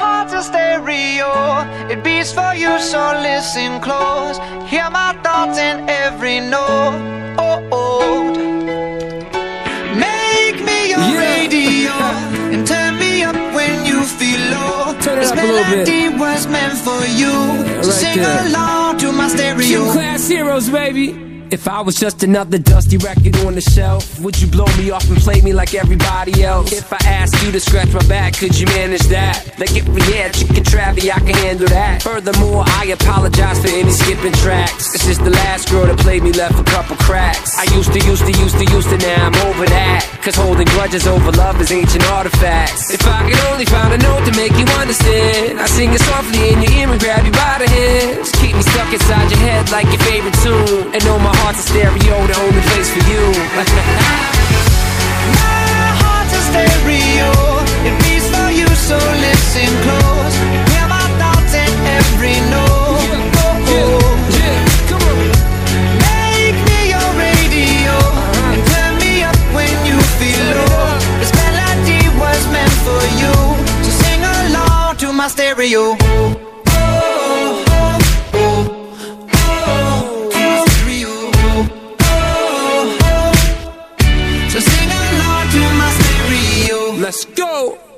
heart's a stereo. It beats for you, so listen close. Hear my thoughts in every note. Oh, oh. Make me your Yeah. radio and turn me up when you feel low. Turn it this up a little bit. melody was meant for you. so right sing there. along to my stereo. Gym class heroes, baby. If I was just another dusty record on the shelf, would you blow me off and play me like everybody else? If I asked you to scratch my back, could you manage that? Like if we had chicken travy, I can handle that. Furthermore, I apologize for any skipping tracks. It's just the last girl that played me left a couple cracks. I used to, used to, used to, used to, now I'm over that. Cause holding grudges over love is ancient artifacts. If I could only find a note to make you understand, I sing it softly in your ear and grab you by the hands. Keep me stuck inside your head like your favorite tune. And know my heart's a stereo, the only place for you. <laughs> My heart's a stereo. It so listen close. Hear my thoughts in every note. Make me your radio and turn me up when you feel low. This melody was meant for you, so sing along to my stereo.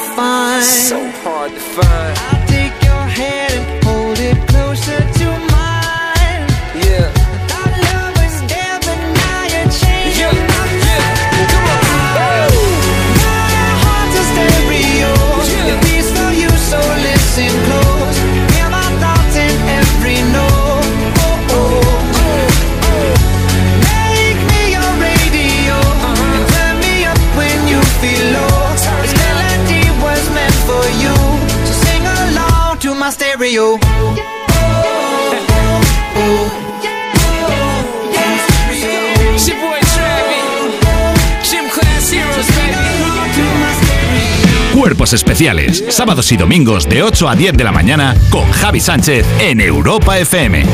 find. So hard to find. Cuerpos especiales, sábados y domingos de 8 a 10 de la mañana con Javi Sánchez en Europa FM.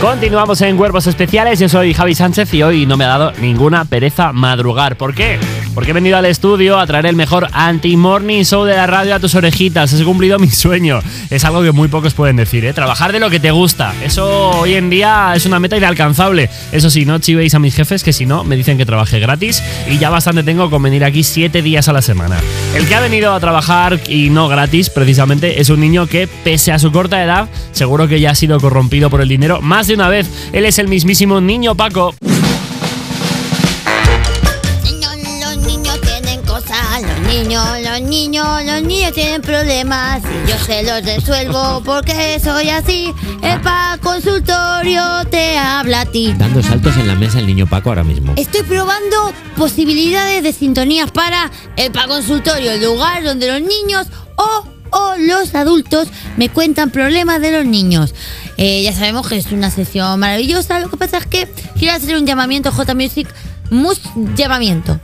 Continuamos en Cuerpos Especiales, yo soy Javi Sánchez y hoy no me ha dado ninguna pereza madrugar. ¿Por qué? Porque he venido al estudio a traer el mejor anti-morning show de la radio a tus orejitas. Has cumplido mi sueño. Es algo que muy pocos pueden decir, ¿eh? Trabajar de lo que te gusta. Eso hoy en día es una meta inalcanzable. Eso sí, no chivéis a mis jefes que si no me dicen que trabaje gratis y ya bastante tengo con venir aquí siete días a la semana. El que ha venido a trabajar y no gratis, precisamente, es un niño que, pese a su corta edad, seguro que ya ha sido corrompido por el dinero más de una vez. Él es el mismísimo niño Paco. Niños, los niños, los niños tienen problemas y yo se los resuelvo porque soy así. El pa consultorio te habla a ti. Dando saltos en la mesa el niño Paco ahora mismo. Estoy probando posibilidades de sintonías para el pa consultorio, el lugar donde los niños o, o los adultos me cuentan problemas de los niños. Eh, ya sabemos que es una sesión maravillosa. Lo que pasa es que quiero hacer un llamamiento J Music, mus llamamiento.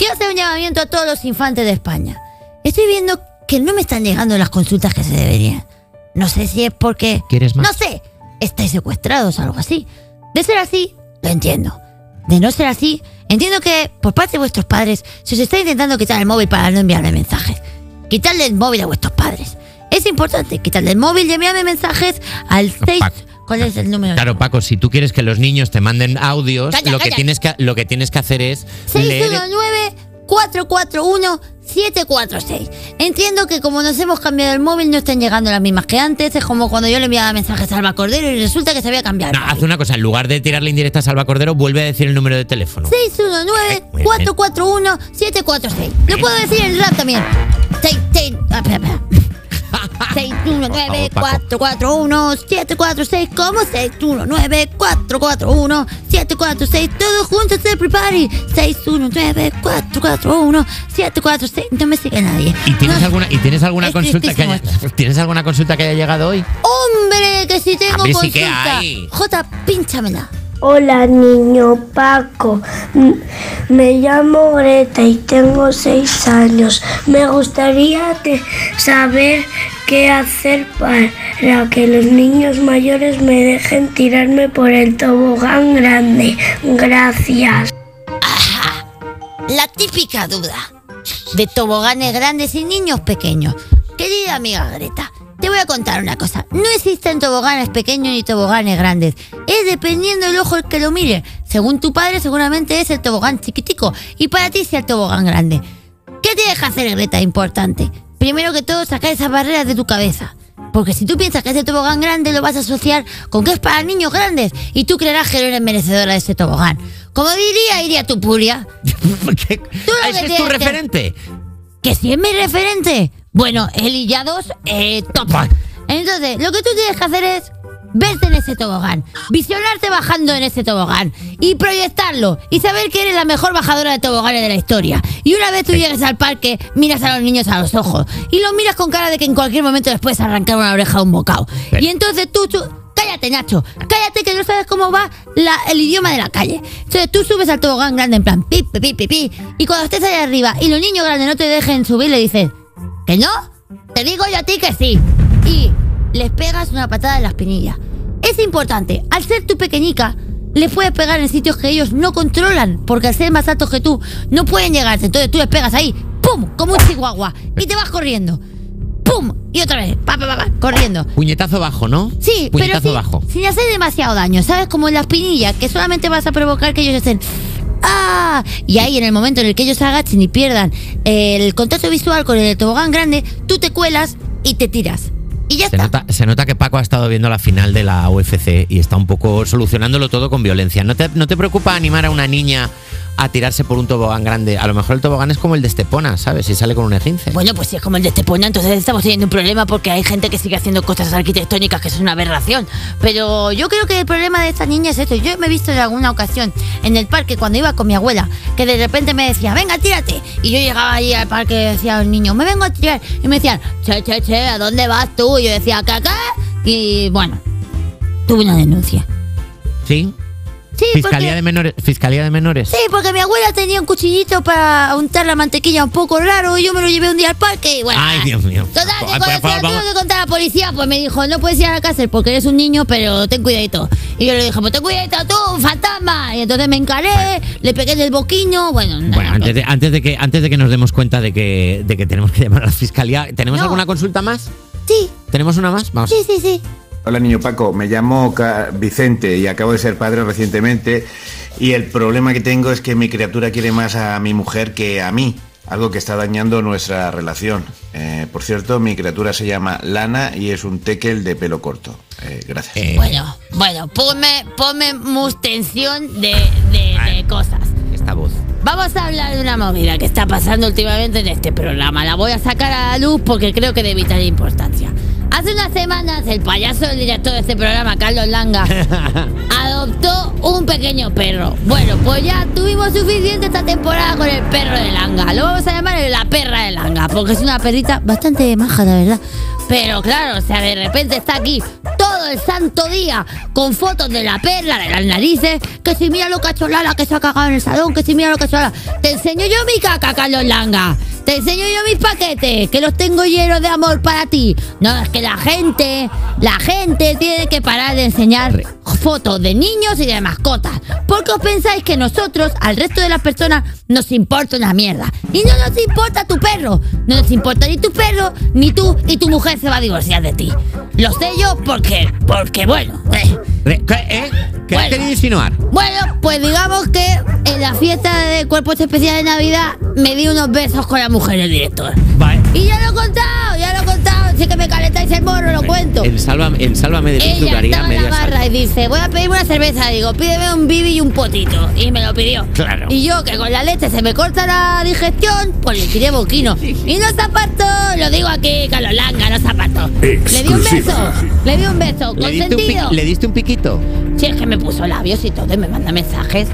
Quiero hacer un llamamiento a todos los infantes de España. Estoy viendo que no me están llegando las consultas que se deberían. No sé si es porque. ¿Quieres más? No sé. Estáis secuestrados o algo así. De ser así, Lo entiendo. De no ser así, entiendo que por parte de vuestros padres se os está intentando quitar el móvil para no enviarme mensajes. Quitarle el móvil a vuestros padres. Es importante quitarle el móvil y enviarme mensajes al 6... ¿Cuál es el número? Claro, Paco, si tú quieres que los niños te manden audios, Calla, lo, que tienes que, lo que tienes que hacer es leer. 619-441-746. Entiendo que como nos hemos cambiado el móvil no están llegando las mismas que antes. Es como cuando yo le enviaba mensajes a Alba Cordero y resulta que se había cambiado. No, haz una cosa, en lugar de tirarle indirectas a Salva Cordero, vuelve a decir el número de teléfono. 619-441-746. Lo puedo decir en rap también. 6, 6, ah, espera, espera. 619-441-746. ¿Cómo? 619-441-746. Todos juntos, everybody. 619-441-746. No me sigue nadie. ¿Y tienes alguna, ¿y tienes alguna consulta que haya, ¿Tienes alguna consulta que haya llegado hoy? ¡Hombre! Que si tengo Hombre, sí consulta. que hay. Jota, pínchamela. Hola niño Paco, me llamo Greta y tengo seis años. Me gustaría saber qué hacer para que los niños mayores me dejen tirarme por el tobogán grande. Gracias. La típica duda de toboganes grandes y niños pequeños. Querida amiga Greta, voy a contar una cosa. No existen toboganes pequeños ni toboganes grandes. Es dependiendo del ojo el que lo mire. Según tu padre, seguramente es el tobogán chiquitico. Y para ti es el tobogán grande. ¿Qué tienes que hacer, Greta? Importante. Primero que todo, sacar esas barreras de tu cabeza. Porque si tú piensas que ese tobogán grande lo vas a asociar con que es para niños grandes y tú creerás que no eres merecedora de ese tobogán. Como diría, iría tu puria. <laughs> ¿Tú lo ¿Ese que es tu referente? ¿Que si es mi referente? Bueno, él y ya dos, eh, top. Entonces, lo que tú tienes que hacer es verte en ese tobogán, visionarte bajando en ese tobogán y proyectarlo y saber que eres la mejor bajadora de toboganes de la historia. Y una vez tú llegues al parque, miras a los niños a los ojos y los miras con cara de que en cualquier momento les puedes arrancar una oreja a un bocado. Y entonces tú, tú cállate Nacho, cállate que no sabes cómo va la- el idioma de la calle. Entonces tú subes al tobogán grande en plan pi, pi, pi, pi, pi, y cuando estés ahí arriba y los niños grandes no te dejen subir, le dices, ¿que no? Te digo yo a ti que sí. Y les pegas una patada en la espinilla. Es importante, al ser tú pequeñica, les puedes pegar en sitios que ellos no controlan, porque al ser más altos que tú, no pueden llegarte. Entonces tú les pegas ahí, ¡pum! Como un chihuahua, y te vas corriendo. ¡Pum! Y otra vez, pa, pa, pa, pa, corriendo. Puñetazo bajo, ¿no? Sí, pero Puñetazo sin, bajo. sin hacer demasiado daño, ¿sabes? Como en la espinilla, que solamente vas a provocar que ellos estén... ¡Ah! Y ahí, en el momento en el que ellos agachen y pierdan el contacto visual con el tobogán grande, tú te cuelas y te tiras. Y ya Se está. nota, se nota que Paco ha estado viendo la final de la UFC y está un poco solucionándolo todo con violencia. ¿No te, no te preocupa animar a una niña a tirarse por un tobogán grande? A lo mejor el tobogán es como el de Estepona, ¿sabes? Si sale con un esguince. Bueno, pues si es como el de Estepona, entonces estamos teniendo un problema porque hay gente que sigue haciendo cosas arquitectónicas que es una aberración. Pero yo creo que el problema de esta niña es esto. Yo me he visto en alguna ocasión en el parque cuando iba con mi abuela, que de repente me decía, venga, tírate. Y yo llegaba allí al parque y decía al niño, me vengo a tirar. Y me decían, che, che, che, ¿a dónde vas tú? Y yo decía, ¿qué, qué? Y bueno, tuve una denuncia. ¿Sí? Sí, Fiscalía porque- de menores. Fiscalía de menores. Sí, porque mi abuela tenía un cuchillito para untar la mantequilla un poco raro y yo me lo llevé un día al parque y bueno. Ay, Dios mío. Total, que cuando se lo tuve que contar a la policía, pues me dijo, no puedes ir a la cárcel porque eres un niño, pero ten cuidadito. Y yo le dije, pues ten cuidadito tú, fantasma. Y entonces me encaré, le pegué en el boquino, bueno, nada. Bueno, antes de, antes, de que, antes de que nos demos cuenta de que, de que tenemos que llamar a la fiscalía, ¿tenemos No. alguna consulta más? Sí. ¿Tenemos una más? Vamos. Sí, sí, sí. Hola niño Paco, me llamo Vicente y acabo de ser padre recientemente y el problema que tengo es que mi criatura quiere más a mi mujer que a mí, algo que está dañando nuestra relación. Eh, por cierto, mi criatura se llama Lana y es un tekel de pelo corto. Eh, gracias. Bueno, bueno, ponme, ponme mustensión de, de, de cosas. Esta voz. Vamos a hablar de una movida que está pasando últimamente en este programa. La voy a sacar a la luz porque creo que de vital importancia. Hace unas semanas el payaso del director de este programa, Carlos Langa, <laughs> adoptó un pequeño perro. Bueno, pues ya tuvimos suficiente esta temporada con el perro de Langa. Lo vamos a llamar la perra de Langa, porque es una perrita bastante maja, la verdad. Pero claro, o sea, de repente está aquí todo el santo día con fotos de la perla, de las narices, que si mira lo cacholala que se ha cagado en el salón, que si mira lo cacholala. Te enseño yo mi caca, Carlos Langa. Te enseño yo mis paquetes, que los tengo llenos de amor para ti. No, es que la gente, la gente tiene que parar de enseñar fotos de niños y de mascotas. Porque os pensáis que nosotros, al resto de las personas, nos importa una mierda. Y no nos importa tu perro. No nos importa ni tu perro, ni tú, y tu mujer se va a divorciar de ti. Lo sé yo porque, porque bueno. eh, ¿Qué, eh? ¿Qué has Bueno. querido insinuar? bueno, pues digamos que en la fiesta de cuerpos especiales de Navidad me di unos besos con la mujer del director. Vale. Y ya lo he contado, es que me calentáis el morro, lo cuento. En Sálvame, en Sálvame de Ella estaba en la barra y dice, voy a pedirme una cerveza. Digo, pídeme un bibi y un potito. Y me lo pidió. Claro. Y yo, que con la leche se me corta la digestión, pues le tiré boquino. Y no se apartó, lo digo aquí, Calolanga, no se apartó. Le di un beso, le di un beso, ¿Le diste, un consentido. ¿Le diste un piquito? Si es que me puso labios y todo y me manda mensajes.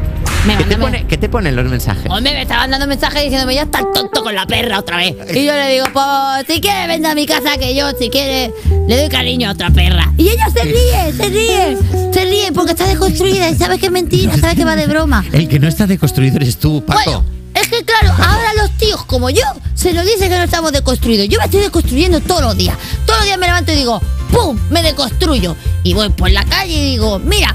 Me ¿Qué te, pone, ¿Qué te ponen los mensajes? Hombre, me está mandando mensajes diciéndome, ya estás tonto con la perra otra vez. Y yo le digo, pues, si quiere, vende a mi casa que yo, si quiere, le doy cariño a otra perra. Y ella se ríe, se ríe, se ríe porque está deconstruida y sabe que es mentira, sabe que va de broma. <laughs> El que no está deconstruido eres tú, Paco. Bueno, es que claro, ahora los tíos como yo se nos dicen que no estamos deconstruidos. Yo me estoy deconstruyendo todos los días. Todos los días me levanto y digo, ¡pum! Me deconstruyo. Y voy por la calle y digo, mira,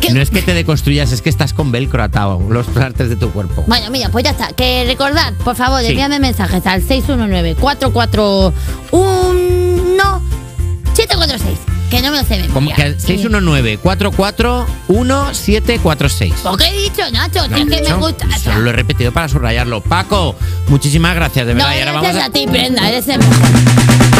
que No es que te deconstruyas, es que estás con velcro atado, los partes de tu cuerpo. Bueno, mira, pues ya está. Que recordad, por favor, Sí. envíame mensajes al 619-441-746. Que no me lo sé Como que al 619-441746. ¿Por qué he dicho, Nacho? Si es que me gusta. o sea, Solo lo he repetido para subrayarlo. Paco, muchísimas gracias, de no, verdad. y ahora gracias vamos a ti, Brenda, eres el mejor. <laughs>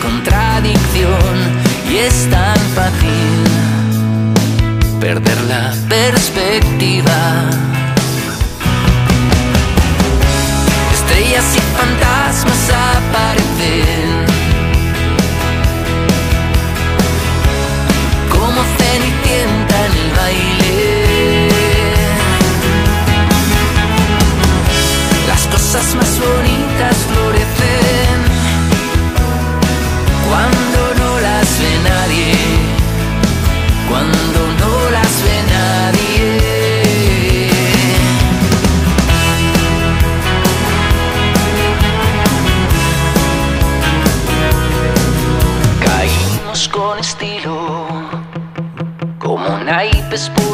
contradicción. Y es tan fácil perder la perspectiva. Estrellas y fantasmas aparecen. Naipes por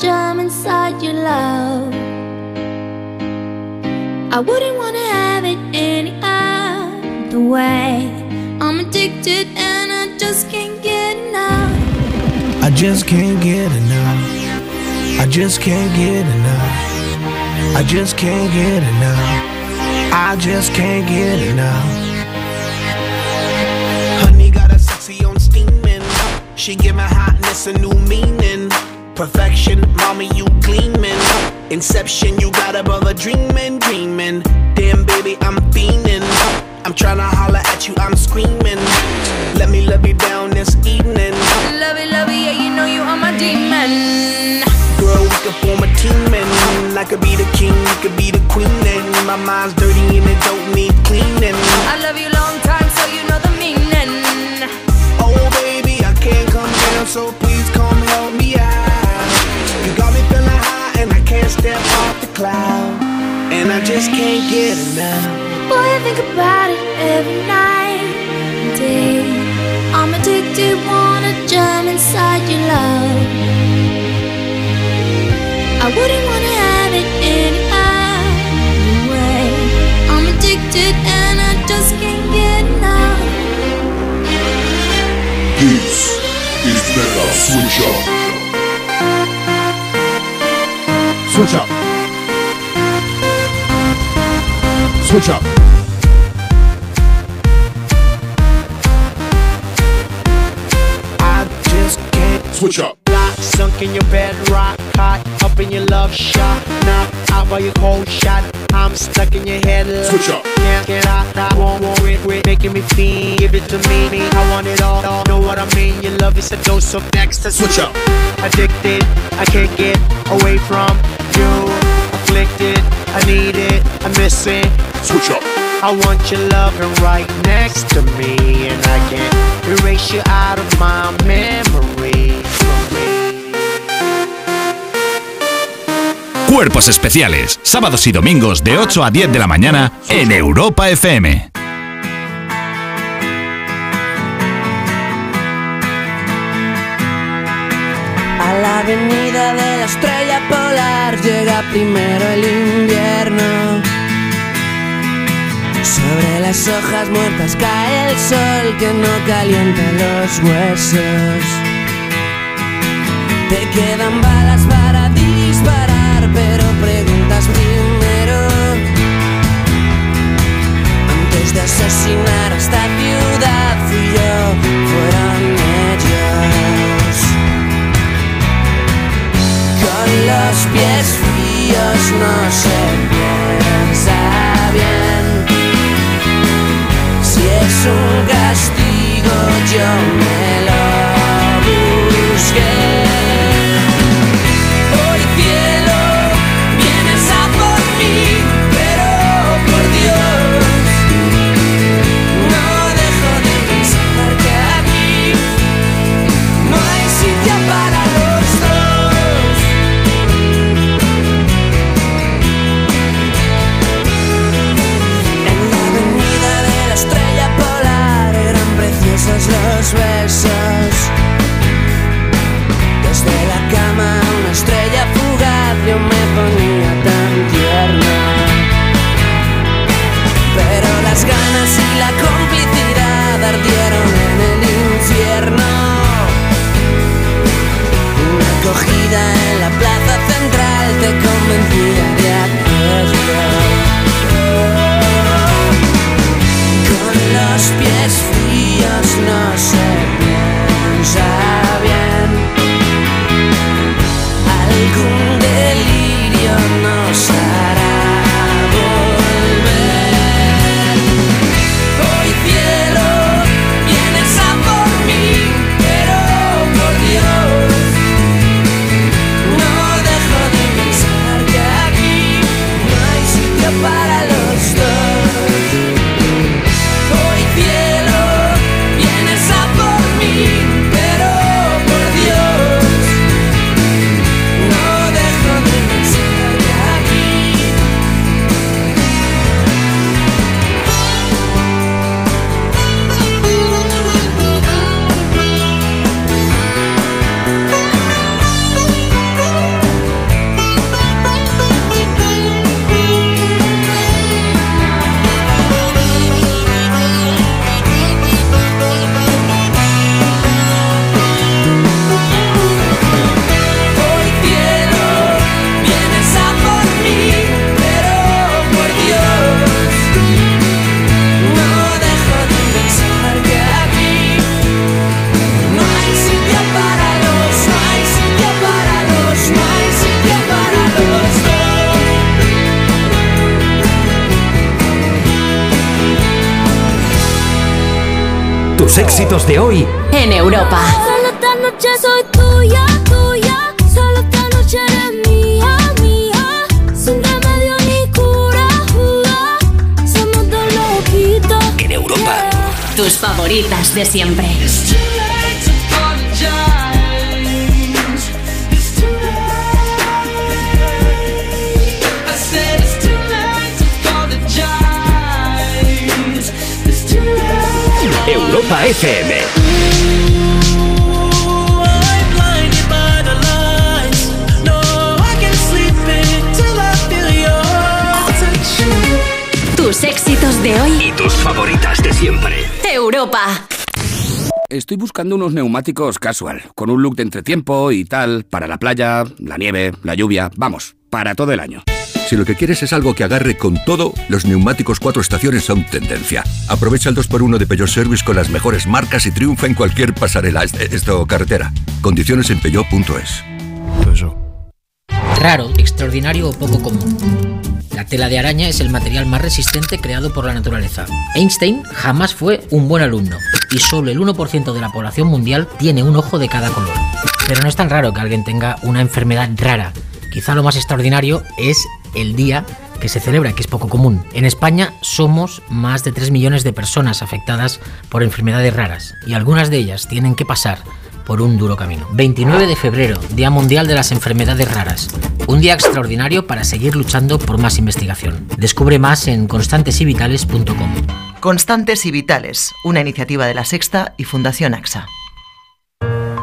jump inside your love. I wouldn't wanna have it any other way. I'm addicted and I just can't get enough. I just can't get enough. I just can't get enough. I just can't get enough. I just can't get enough. Honey got a sexy on steaming. She give my hotness a new meaning. Perfection, mommy, you gleaming. Inception, you got above a dreaming, dreaming. Damn, baby, I'm fiending. I'm tryna holler at you, I'm screaming. Let me love you down this evening. Could form a team and I could be the king, you could be the queen. And my mind's dirty and it don't need cleaning. I love you long time, so you know the meaning. Oh, baby, I can't come down, so please come help me out. You got me feeling high and I can't step off the cloud. And I just can't get enough. Boy, I think about it every night and day. I'm addicted, wanna jump inside your love. I wouldn't wanna have it any other way. I'm addicted and I just can't get enough. This is Mega Switch Up. Switch up. Switch up. I just can't switch up. Lock, sunk in your bed, rock hot, up in your love shot, knock out by your cold shot. I'm stuck in your head. Switch up. Can't get out, I won't it, quit making me feel. Give it to me, me. I want it all. Know what I mean? Your love is a dose of next Switch up. Addicted, I can't get away from you. Afflicted, I need it, I miss it. Switch up. I want your loving right next to me, and I can't erase you out of my memory. Cuerpos especiales, sábados y domingos de 8 a 10 de la mañana en Europa FM. A la avenida de la estrella polar llega primero el invierno. Sobre las hojas muertas cae el sol que no calienta los huesos. Te quedan balas pero primero. Antes de asesinar a esta ciudad, fui yo, fueron ellos. Con los pies fríos no se piensa bien. Si es un castigo, yo me lo busqué. yo me ponía tan tierna. Pero las ganas y la complicidad ardieron en el infierno. Una acogida en la plaza central te convencía Éxitos de hoy En Europa. Solo esta noche soy tuya, tuya. Solo esta noche eres mía, mía. Sin remedio ni cura, jura. Somos dos loquitos. en Europa. Tus favoritas de siempre. Your touch. Tus éxitos de hoy. Y tus favoritas de siempre. Europa. Estoy buscando unos neumáticos casual, con un look de entretiempo y tal, para la playa, la nieve, la lluvia, vamos, para todo el año. Si lo que quieres es algo que agarre con todo, los neumáticos cuatro estaciones son tendencia. Aprovecha el 2x1 de Peugeot Service con las mejores marcas y triunfa en cualquier pasarela, est- esto carretera. Condiciones en peugeot.es. Raro, extraordinario o poco común. La tela de araña es el material más resistente creado por la naturaleza. Einstein jamás fue un buen alumno y solo el 1% de la población mundial tiene un ojo de cada color. Pero no es tan raro que alguien tenga una enfermedad rara. Quizá lo más extraordinario es el día que se celebra, que es poco común. En España somos más de 3 millones de personas afectadas por enfermedades raras y algunas de ellas tienen que pasar por un duro camino. 29 de febrero, Día Mundial de las Enfermedades Raras. Un día extraordinario para seguir luchando por más investigación. Descubre más en constantesivitales.com. Constantes y Vitales, una iniciativa de la Sexta y Fundación AXA.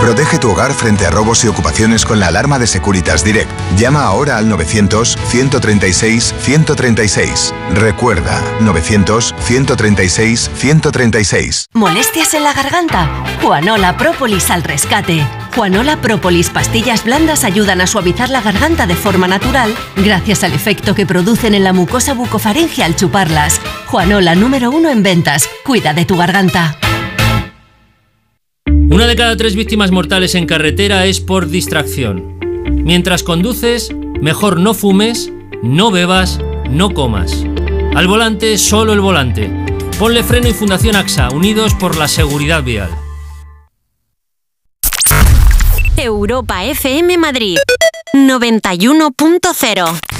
Protege tu hogar frente a robos y ocupaciones con la alarma de Securitas Direct. Llama ahora al 900-136-136. Recuerda, 900-136-136. ¿Molestias en la garganta? Juanola Propolis al rescate. Juanola Propolis pastillas blandas ayudan a suavizar la garganta de forma natural gracias al efecto que producen en la mucosa bucofaringe al chuparlas. Juanola número uno en ventas. Cuida de tu garganta. Una de cada tres víctimas mortales en carretera es por distracción. Mientras conduces, mejor no fumes, no bebas, no comas. Al volante, solo el volante. Ponle freno y Fundación AXA, unidos por la seguridad vial. Europa FM Madrid 91.0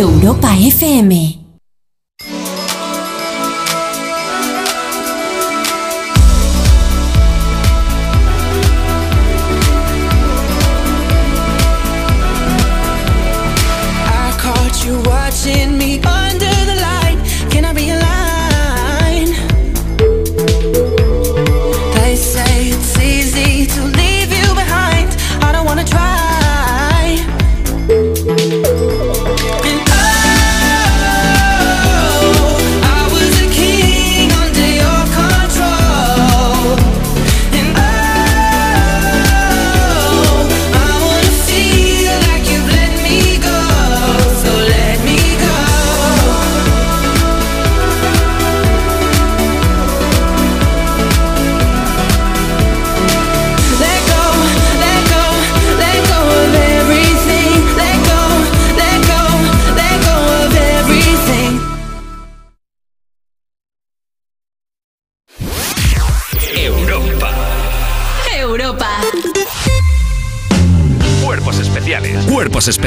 Europa FM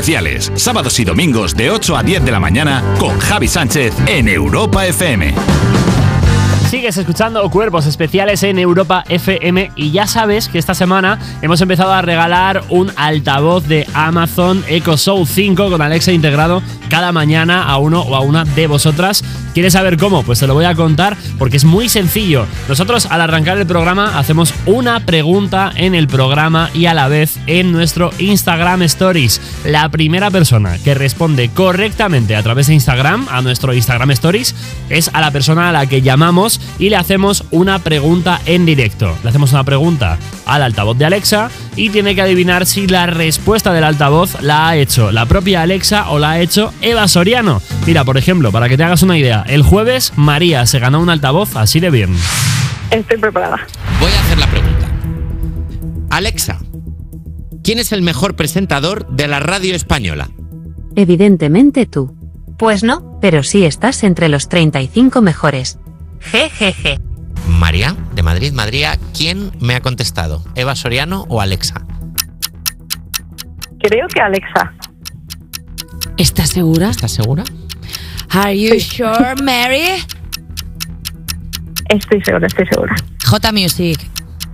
especiales. Sábados y domingos de 8 a 10 de la mañana con Javi Sánchez en Europa FM. Sigues escuchando Cuerpos Especiales en Europa FM y ya sabes que esta semana hemos empezado a regalar un altavoz de Amazon Echo Show 5 con Alexa integrado cada mañana a uno o a una de vosotras. ¿Quieres saber cómo? Pues te lo voy a contar porque es muy sencillo. Nosotros al arrancar el programa hacemos una pregunta en el programa y a la vez en nuestro Instagram Stories. La primera persona que responde correctamente a través de Instagram, a nuestro Instagram Stories, es a la persona a la que llamamos y le hacemos una pregunta en directo. Le hacemos una pregunta al altavoz de Alexa y tiene que adivinar si la respuesta del altavoz la ha hecho la propia Alexa o la ha hecho Eva Soriano. Mira, por ejemplo, para que te hagas una idea, el jueves María se ganó un altavoz así de bien. Estoy preparada. Voy a hacer la pregunta. Alexa, ¿quién es el mejor presentador de la radio española? Evidentemente tú. Pues no, pero sí estás entre los 35 mejores. Jejeje. María, de Madrid, Madrid, ¿quién me ha contestado? ¿Eva Soriano o Alexa? Creo que Alexa. ¿Estás segura? ¿Estás segura? Are you sure, Mary? Estoy segura, estoy segura. J Music.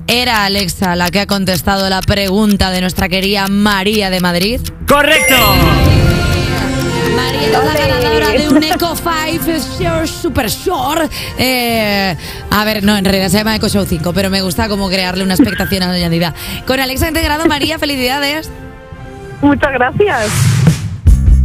¿Era Alexa la que ha contestado la pregunta de nuestra querida María de Madrid? ¡Correcto! María es la ganadora de un Eco 5 Sure Super Sure. Eh, a ver, no, en realidad se llama Eco Show 5, pero me gusta como crearle una expectación añadida. Con Alexa integrado, María, felicidades. Muchas gracias.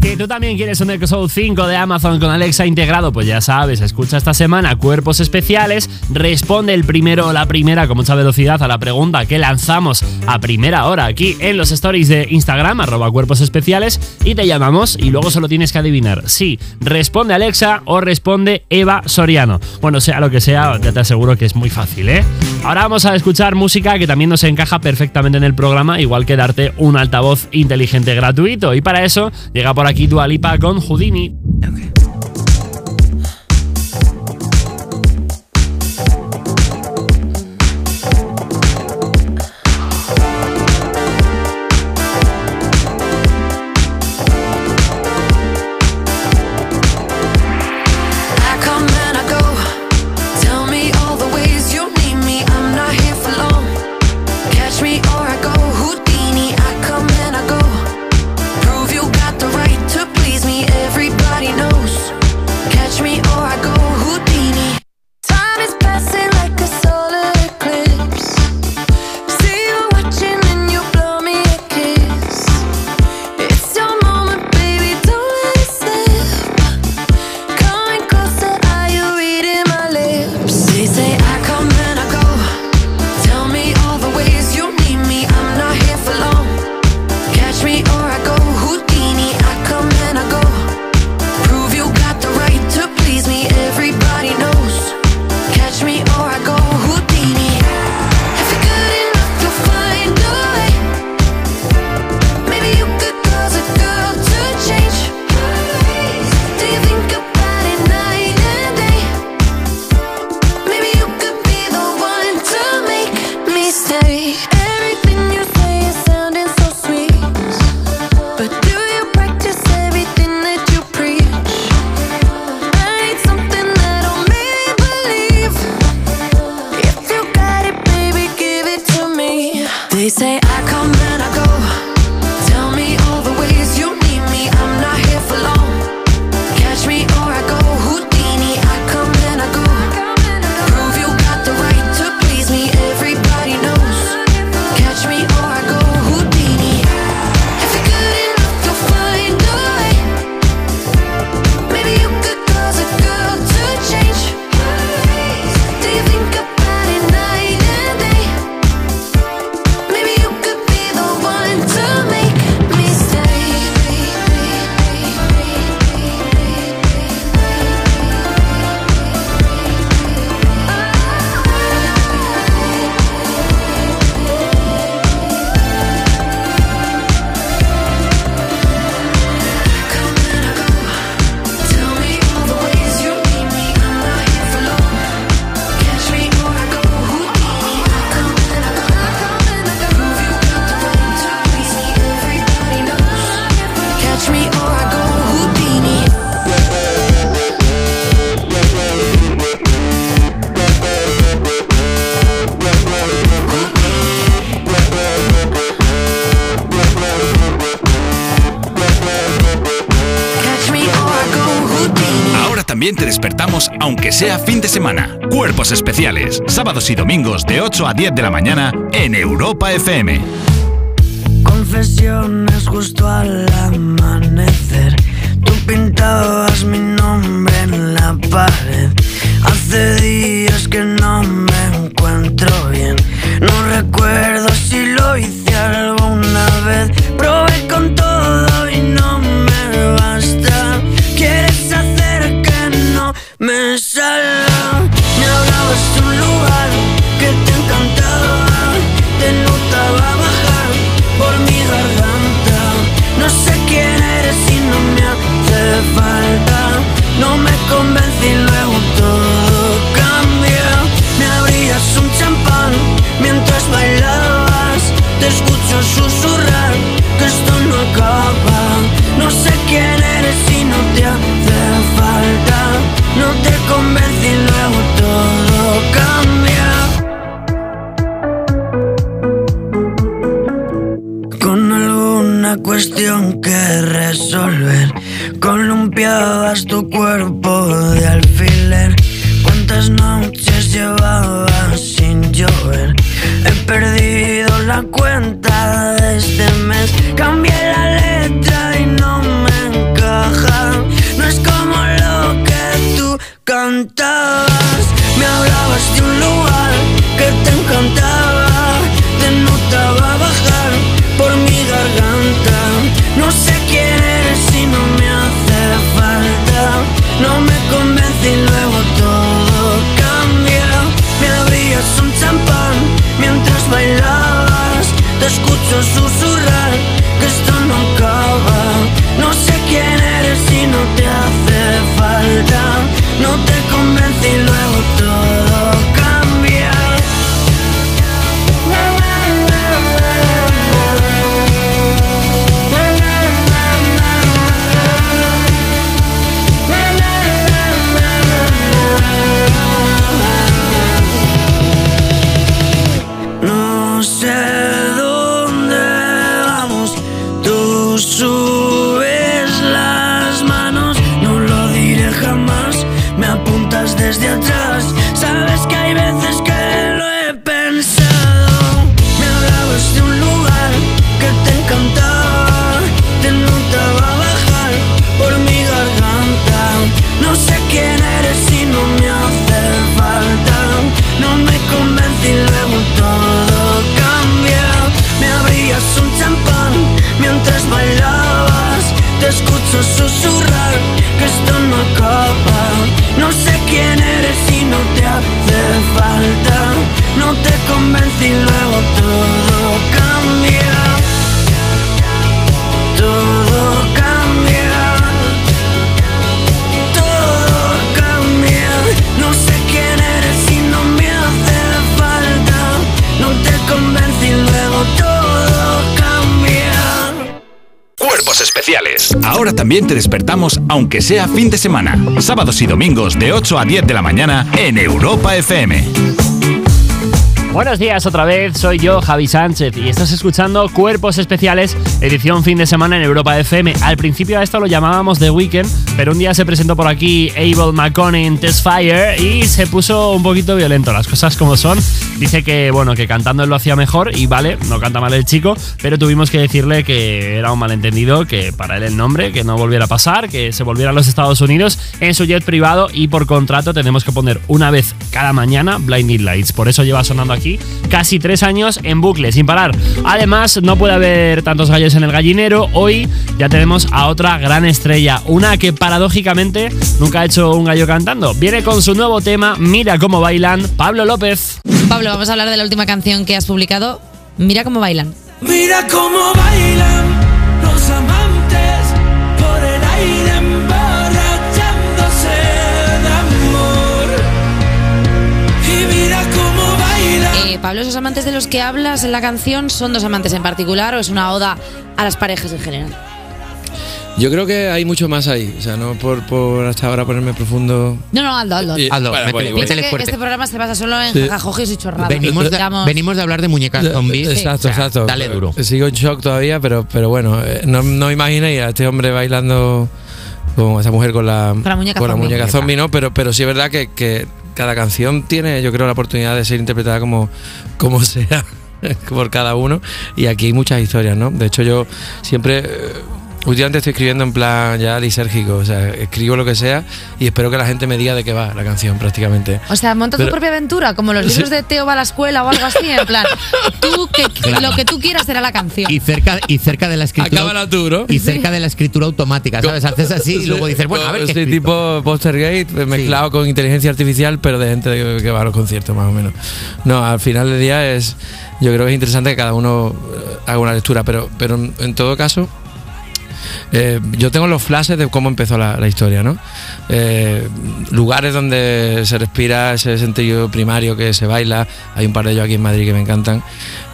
Que tú también quieres un Echo Show 5 de Amazon con Alexa integrado, pues ya sabes, escucha esta semana Cuerpos Especiales, responde el primero o la primera con mucha velocidad a la pregunta que lanzamos a primera hora aquí en los stories de Instagram, arroba Cuerpos Especiales, y te llamamos y luego solo tienes que adivinar si responde Alexa o responde Eva Soriano. Bueno, sea lo que sea, ya te aseguro que es muy fácil, ¿eh? Ahora vamos a escuchar música que también nos encaja perfectamente en el programa, igual que darte un altavoz inteligente gratuito. Y para eso llega por aquí Dua Lipa con Houdini. 8 a 10 de la mañana en Europa FM. Aunque sea fin de semana. Sábados y domingos de 8 a 10 de la mañana en Europa FM. Buenos días otra vez, soy yo, Javi Sánchez, y estás escuchando Cuerpos Especiales, edición fin de semana en Europa FM. Al principio a esto lo llamábamos The Weekend, pero un día se presentó por aquí Abel McConnell Test Fire y se puso un poquito violento, las cosas como son. Dice que, bueno, que cantando él lo hacía mejor y vale, no canta mal el chico, pero tuvimos que decirle que era un malentendido, que para él el nombre, que no volviera a pasar, que se volviera a los Estados Unidos en su jet privado y por contrato tenemos que poner una vez cada mañana Blinding Lights. Por eso lleva sonando aquí casi tres años en bucle, sin parar. Además, no puede haber tantos gallos en el gallinero. Hoy ya tenemos a otra gran estrella, una que paradójicamente nunca ha hecho un gallo cantando. Viene con su nuevo tema, Mira cómo bailan, Pablo López. Pablo, vamos a hablar de la última canción que has publicado. Mira cómo bailan. Mira cómo bailan Pablo, esos amantes de los que hablas en la canción son dos amantes en particular o es una oda a las parejas en general. Yo creo que hay mucho más ahí. O sea, no por, por hasta ahora ponerme profundo. No, no, Aldo, Aldo. Y- Aldo, bueno, métele- bueno, métele Es que fuerte. este programa se basa solo en Sí. y chorradas. Venimos de, Digamos- venimos de hablar de muñecas zombies. Exacto, O sea, exacto. Dale duro. Sigo en shock todavía, pero, pero bueno, eh, no, no imaginéis a este hombre bailando con esa mujer con la, Con la muñeca con la zombie. muñeca zombie, ¿no? Pero, pero sí es verdad que, que cada canción tiene, yo creo, la oportunidad de ser interpretada como, como <laughs> sea por cada uno. Y aquí hay muchas historias, ¿no? De hecho, yo siempre. Últimamente estoy escribiendo en plan ya lisérgico, o sea, escribo lo que sea y espero que la gente me diga de qué va la canción prácticamente. O sea, monta tu Pero- propia aventura, como los <laughs> Sí. libros de Teo va a la escuela o algo así, en plan, tú que <laughs> Claro. lo que tú quieras será la canción. Y cerca, y cerca de la escritura. Acábala tú, ¿no? Y cerca de la escritura automática, ¿sabes? Haces así y <laughs> luego dices, bueno, a ver qué Sí, escrito. tipo Postergate eh, mezclado con inteligencia artificial, pero de gente que va a los conciertos, más o menos. No, al final del día es. Yo creo que es interesante que cada uno eh, haga una lectura, pero, pero en todo caso. Eh, yo tengo los flashes de cómo empezó la, historia, ¿no? Eh, lugares donde se respira ese sentido primario que se baila. Hay un par de ellos aquí en Madrid que me encantan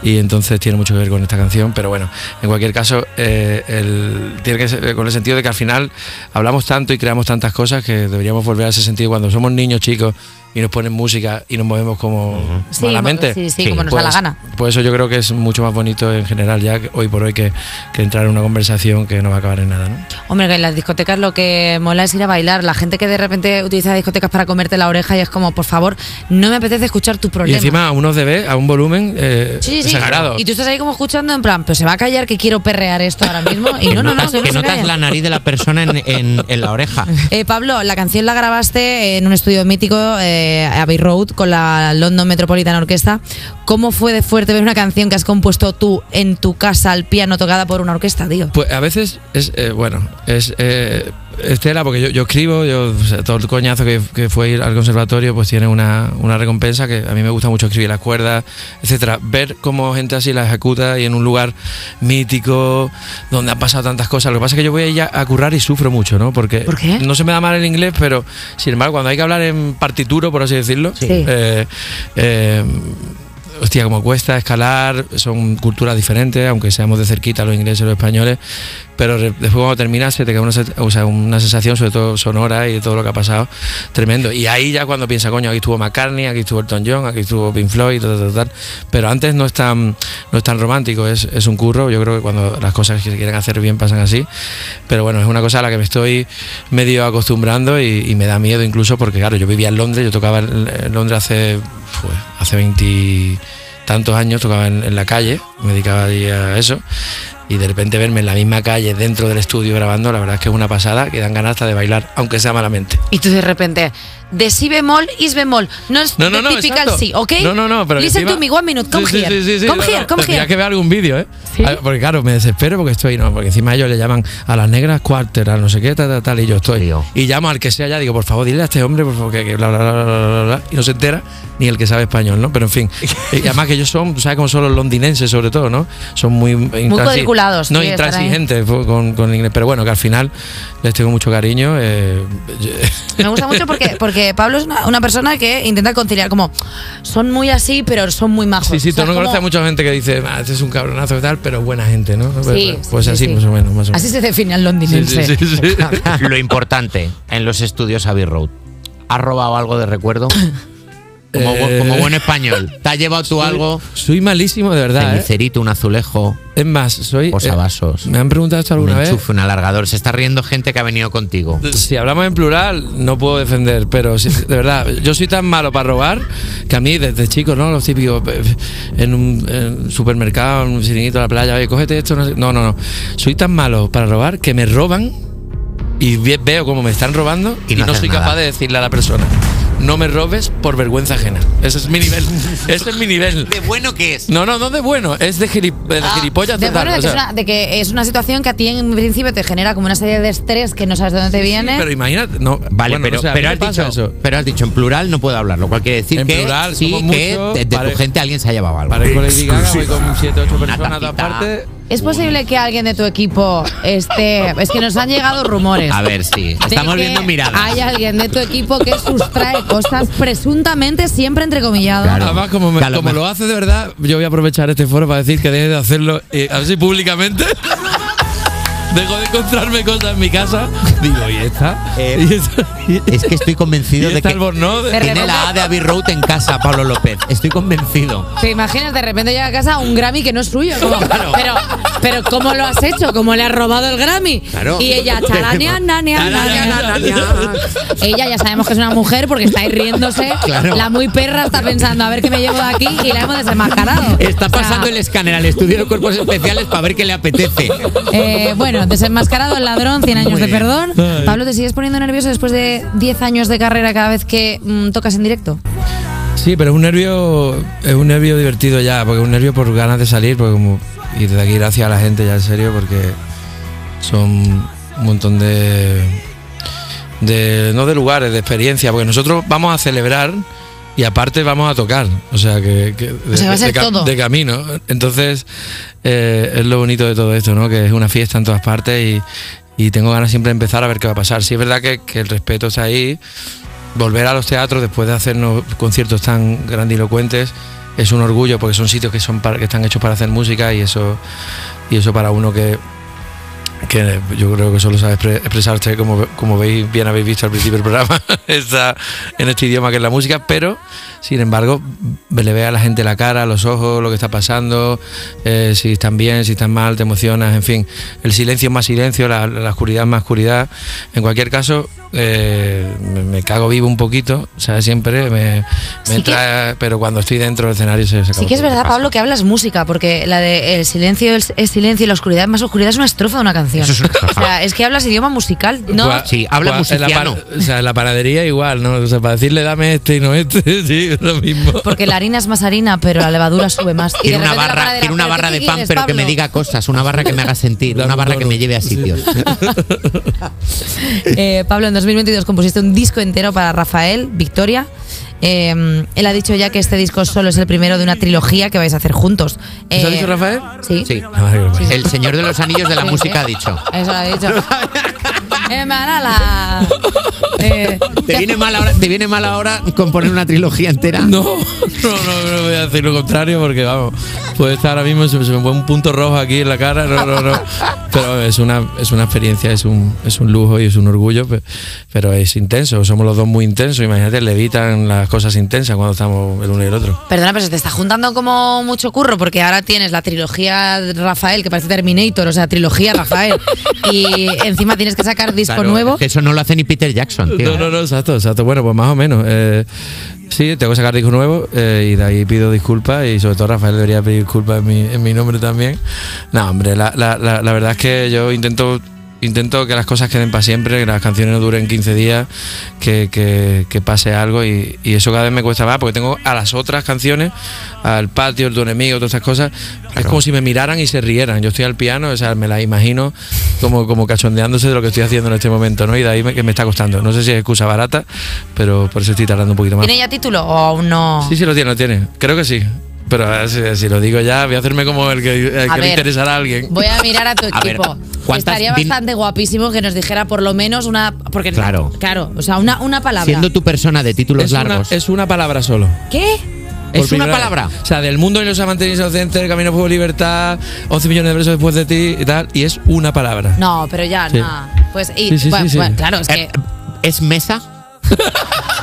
y entonces tiene mucho que ver con esta canción. Pero bueno, en cualquier caso, eh, tiene que ser con el sentido de que al final hablamos tanto y creamos tantas cosas que deberíamos volver a ese sentido cuando somos niños chicos y nos ponen música y nos movemos como Sí, malamente. sí, sí, como nos da la gana. Pues eso yo creo que es mucho más bonito en general ya que hoy por hoy que, que entrar en una conversación que no va a acabar en nada, ¿no? Hombre, que en las discotecas lo que mola es ir a bailar. La gente que de repente utiliza discotecas para comerte la oreja y es como, por favor, no me apetece escuchar tu Y problema. encima a unos dB, a un volumen eh, Sí, sí, sí. exagerado. Y tú estás ahí como escuchando en plan, pero se va a callar que quiero perrear esto ahora mismo. Y no, no, no, notas, que no que notas calla. la nariz de la persona en, en- en la oreja. <laughs> Eh, Pablo, la canción la grabaste en un estudio mítico, eh, Abbey Road, con la London Metropolitan Orchestra. ¿Cómo fue de fuerte ver una canción que has compuesto tú en tu casa al piano tocada por una orquesta, tío? Pues a veces es, eh, bueno, es eh, Estela, porque yo, yo escribo, yo, o sea, todo el coñazo que, que fue ir al conservatorio, pues tiene una, una recompensa que a mí me gusta mucho escribir las cuerdas, etcétera. Ver cómo gente así la ejecuta y en un lugar mítico, donde han pasado tantas cosas. Lo que pasa es que yo voy a, a currar y sufro mucho, ¿no? Porque no se me da mal el inglés, pero sin embargo, cuando hay que hablar en partituro, por así decirlo, eh, eh, hostia, como cuesta escalar, son culturas diferentes, aunque seamos de cerquita los ingleses los españoles, pero después cuando terminas se te queda una, una sensación, sobre todo sonora y de todo lo que ha pasado, tremendo. Y ahí ya cuando piensa, coño, aquí estuvo McCartney, aquí estuvo Elton John, aquí estuvo Pink Floyd, tal, tal, pero antes no es tan, no es tan romántico, es, es un curro, yo creo que cuando las cosas que se quieren hacer bien pasan así, pero bueno, es una cosa a la que me estoy medio acostumbrando y, me da miedo incluso porque, claro, yo vivía en Londres, yo tocaba en Londres hace, fue, hace 20 tantos años, tocaba en, la calle, me dedicaba a eso. Y de repente verme en la misma calle, dentro del estudio grabando, la verdad es que es una pasada que dan ganas hasta de bailar, aunque sea malamente. Y tú de repente, de si bemol, is bemol. No es No, no, no, typical ¿ok? No, no, no, pero Listen encima- to me, one minute, come Sí, here. sí, sí, sí, come no, here, no, come here. que ver algún vídeo, ¿eh? A- Porque claro, me desespero porque estoy, no, porque encima ellos le llaman a las negras quarter, a no sé qué, tal, tal, tal, y yo estoy. Y llamo al que sea ya, digo, por favor, dile a este hombre, por favor, que, que bla, bla, bla, bla, bla, y no se entera ni el que sabe español, ¿no? Pero en fin. <laughs> y además que ellos son, tú sabes cómo son los londinenses, sobre todo, ¿no? Son muy. intransi- cuadriculados, No, intransigentes con, con inglés, pero bueno, que al final les tengo mucho cariño. eh, <laughs> Me gusta mucho porque, porque Pablo es una, una persona que intenta conciliar como son muy así, pero son muy majos. Sí, sí, O sea, tú no como- conoces a mucha gente que dice, "Ah, este es un cabronazo y tal, pero buena gente, ¿no? Pues, Sí, pues sí, así, sí. más o menos, más o menos. Así se define al londinense. Sí, sí, sí, sí. <laughs> <laughs> Lo importante en los estudios Abbey Road. ¿Has robado algo de recuerdo? <laughs> Como, Eh, como buen español. <laughs> ¿Te has llevado tú soy- algo? Soy malísimo, de verdad. ¿eh? Cenicerito, un azulejo. Es más, soy. Posavasos. ¿Me han preguntado esto Un alguna vez? enchufe, un alargador. Se está riendo gente que ha venido contigo. Si hablamos en plural, no puedo defender, pero sí, de verdad, yo soy tan malo para robar que a mí desde chico, ¿no? Los típicos eh, en un, en un supermercado, en un siringuito de la playa, oye, cógete esto. No, sé- no, no, no. Soy tan malo para robar que me roban y ve- veo cómo me están robando y, no no, haces soy nada. capaz de decirle a la persona. No me robes por vergüenza ajena. Ese es mi nivel. <laughs> Ese es mi nivel. ¿De bueno qué es? No, no, no de bueno. Es de, gilip- de gilipollas De, total, bueno, de, o que es sea. una, de que es una situación que a ti en principio te genera como una serie de estrés que no sabes de dónde te viene. Pero imagínate, no. Vale, bueno, pero, pero, has dicho, eso. pero has dicho en plural no puedo hablar, lo cual quiere decir En que plural, sí somos que de, de vale. tu gente alguien se ha llevado algo. Para ir con Lady Gaga, voy con 7 8 personas a todas tacita. partes. ¿Es posible que alguien de tu equipo esté.? Es que nos han llegado rumores. A ver, sí. Estamos viendo miradas. Hay alguien de tu equipo que sustrae cosas presuntamente siempre entrecomillado. Además, como, me- como lo hace de verdad, yo voy a aprovechar este foro para decir que deje de hacerlo eh, así públicamente. Dejo de encontrarme cosas en mi casa. Digo, ¿y esta? ¿Y esta? Es que estoy convencido ¿Y de que el Borno? De- tiene la A de Abbey Road en casa, Pablo López. Estoy convencido. ¿Te imaginas de repente llega a casa un Grammy que no es suyo? Como, pero, pero ¿cómo lo has hecho? ¿Cómo le has robado el Grammy? Claro. Y ella, charania, nania, nania. Ella ya sabemos que es una mujer porque está ahí riéndose. Claro. La muy perra está pensando a ver qué me llevo de aquí y la hemos desenmascarado. Está pasando el escáner al estudio de cuerpos especiales para ver qué le apetece. Eh, bueno, desenmascarado el ladrón, 100 años de perdón. Pablo, ¿te sigues poniendo nervioso después de 10 años de carrera cada vez que mm, tocas en directo? Sí, pero es un nervio, es un nervio divertido ya, porque es un nervio por ganas de salir, porque como y desde aquí gracias a la gente ya en serio, porque son un montón de, de no de lugares, de experiencia, porque nosotros vamos a celebrar y aparte vamos a tocar, o sea que, que de, O sea, va a ser de todo. de camino. Entonces eh, es lo bonito de todo esto, ¿no? Que es una fiesta en todas partes y, y tengo ganas siempre de empezar a ver qué va a pasar. Sí es verdad que, que el respeto está ahí, volver a los teatros después de hacernos conciertos tan grandilocuentes es un orgullo porque son sitios que son para- que están hechos para hacer música y eso y eso para uno que que yo creo que solo sabe expre- expresarse como, como veis bien habéis visto al principio del programa <laughs> está en este idioma que es la música pero sin embargo le ve a la gente la cara los ojos lo que está pasando eh, si están bien si están mal te emocionas en fin el silencio es más silencio la, la oscuridad es más oscuridad en cualquier caso eh, me, me cago vivo un poquito o sea siempre me, me Sí que- entra pero cuando estoy dentro del escenario se, se Sí que es verdad, Pablo, que hablas música, porque la de el silencio es, es silencio y la oscuridad es más oscuridad es una estrofa de una canción. Eso es una estrofa. O sea, es que hablas idioma musical, ¿no? Gua- Sí, habla par- o sea, en la panadería igual, ¿no? O sea, para decirle dame este y no este, <laughs> sí, <laughs> es lo mismo. Porque la harina es más harina, pero la levadura sube más. Quiero una barra, panadera, quiero una ¿pero qué barra de quieres, pan, pero que me Pablo? diga cosas, una barra que me haga sentir, <laughs> una barra que me lleve a sitios. <laughs> Eh, Pablo, en 2022 compusiste un disco entero para Rafael, Victoria. Eh, él ha dicho ya que este disco solo es el primero de una trilogía que vais a hacer juntos. ¿Eso ha Eh, dicho Rafael? Sí. Sí. Sí, El señor de los anillos de la Sí, música ¿eh? ha dicho. Eso ha dicho. <laughs> Eh, Malala. Eh, ¿Te viene mal ahora, te viene mal ahora componer una trilogía entera? <laughs> No, no, no, no voy a decir lo contrario porque vamos, puede estar ahora mismo, se, me- pone un punto rojo aquí en la cara, no, no, no. Pero es una, es una experiencia, es un, es un lujo y es un orgullo, pe- pero es intenso, somos los dos muy intensos, imagínate, le evitan las cosas intensas cuando estamos el uno y el otro. Perdona, pero se te está juntando como mucho curro porque ahora tienes la trilogía de Rafael que parece Terminator, o sea, trilogía Rafael. y encima tienes que sacar disco Claro, nuevo. que eso no lo hace ni Peter Jackson, tío. No, no, no, exacto, exacto. Bueno, pues más o menos. eh, sí, tengo que sacar disco nuevo eh, y de ahí pido disculpas y sobre todo Rafael debería pedir disculpas en mi, en mi nombre también. No, hombre, la, la, la, la verdad es que yo intento intento que las cosas queden para siempre, que las canciones no duren 15 días, que, que, que pase algo y, y eso cada vez me cuesta más porque tengo a las otras canciones, al patio, el tu enemigo, todas esas cosas, es como si me miraran y se rieran. Yo estoy al piano, o sea, me las imagino como, como cachondeándose de lo que estoy haciendo en este momento, ¿no? Y de ahí me, que me está costando. No sé si es excusa barata, pero por eso estoy tardando un poquito más. ¿Tiene ya título o aún no? Sí, sí, lo tiene, lo tiene. Creo que sí. Pero a ver, si, si lo digo ya, voy a hacerme como el que, el que le interesará a alguien. Voy a mirar a tu <laughs> A ver, equipo. ¿cuántas Estaría bastante guapísimo que nos dijera por lo menos una. Porque, Claro. Claro, o sea, una, una palabra. Siendo tu persona de títulos Es una, largos. es una palabra solo. ¿Qué? Por Es una vez. palabra. O sea, del mundo y los amantes inocentes, Camino Fuego Libertad, 11 millones de besos después de ti y tal. Y es una palabra. No, pero ya, Sí. no. Pues, y, Sí, sí, bueno, sí, sí. bueno, claro, es que. Eh, ¿Es mesa? <laughs>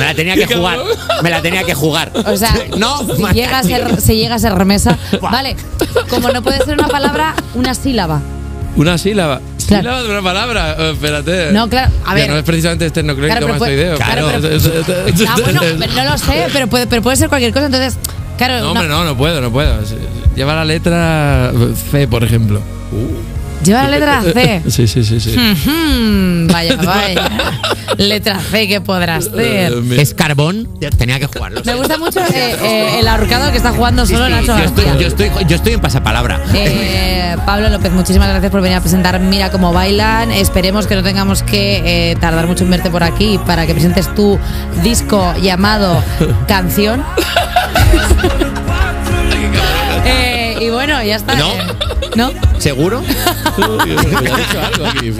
Me la tenía que jugar. Me la tenía que jugar. O sea, <laughs> no, si llega, a ser, si llega a ser remesa. <laughs> Vale, como no puede ser una palabra, una sílaba. Una sílaba. Claro. Sílaba de una palabra. Oh, espérate. No, claro, a Ya ver. no es precisamente esternocleido Claro, mastoideo. claro, pero- pero- Ah, bueno, pero no lo sé, pero puede, pero puede ser cualquier cosa. Entonces, claro, No, una- hombre, no, no puedo, no puedo. Lleva la letra C, por ejemplo. Lleva la letra C. <laughs> Sí, sí, sí, sí. Vaya, <laughs> vaya. Letra C que podrás ser. ¿Es carbón? Tenía que jugarlo. Me gusta mucho eh, eh, el ahorcado que está jugando Sí, solo sí, Nacho yo, estoy, García. yo, estoy, yo estoy en pasapalabra. Eh, Pablo López, muchísimas gracias por venir a presentar Mira cómo bailan. Esperemos que no tengamos que eh, tardar mucho en verte por aquí para que presentes tu disco llamado Canción. <laughs> Y bueno, ya está. ¿No? eh, ¿No? ¿Seguro? <laughs>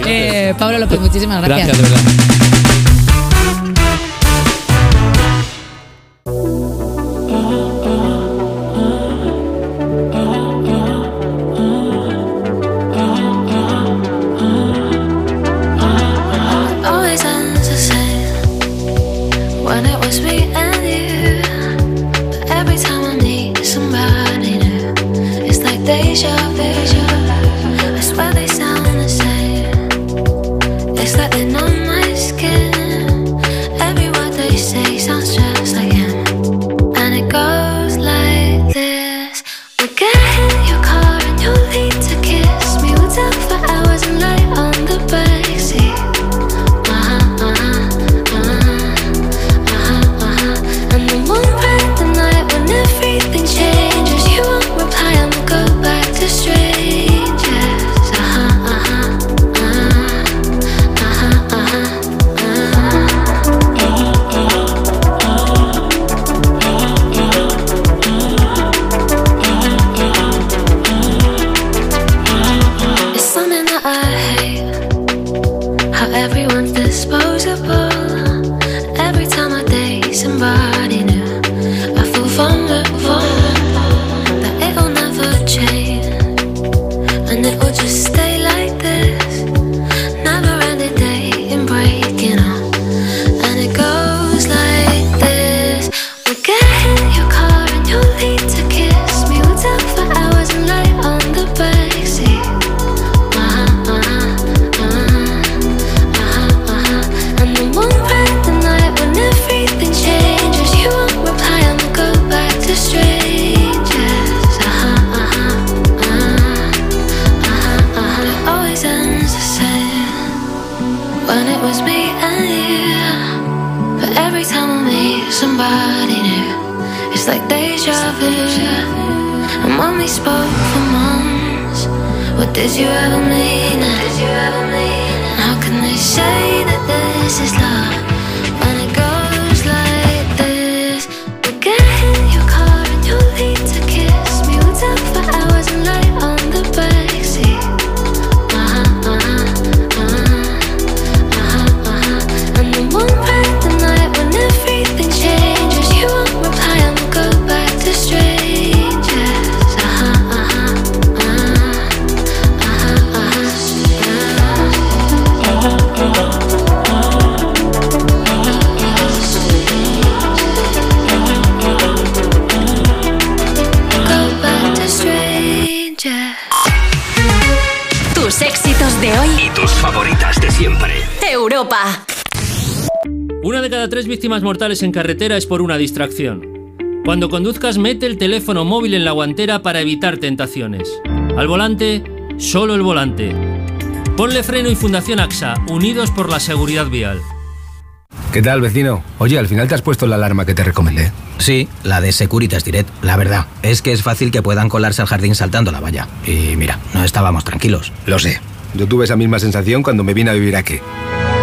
Eh, Pablo López, muchísimas gracias. Gracias, de verdad. Mortales en carretera es por una distracción. Cuando conduzcas, mete el teléfono móvil en la guantera para evitar tentaciones. Al volante, solo el volante. Ponle freno y Fundación AXA, unidos por la seguridad vial. ¿Qué tal, vecino? Oye, al final te has puesto la alarma que te recomendé. Sí, la de Securitas Direct. La verdad, es que es fácil que puedan colarse al jardín saltando la valla. Y mira, no estábamos tranquilos. Lo sé. Yo tuve esa misma sensación cuando me vine a vivir aquí.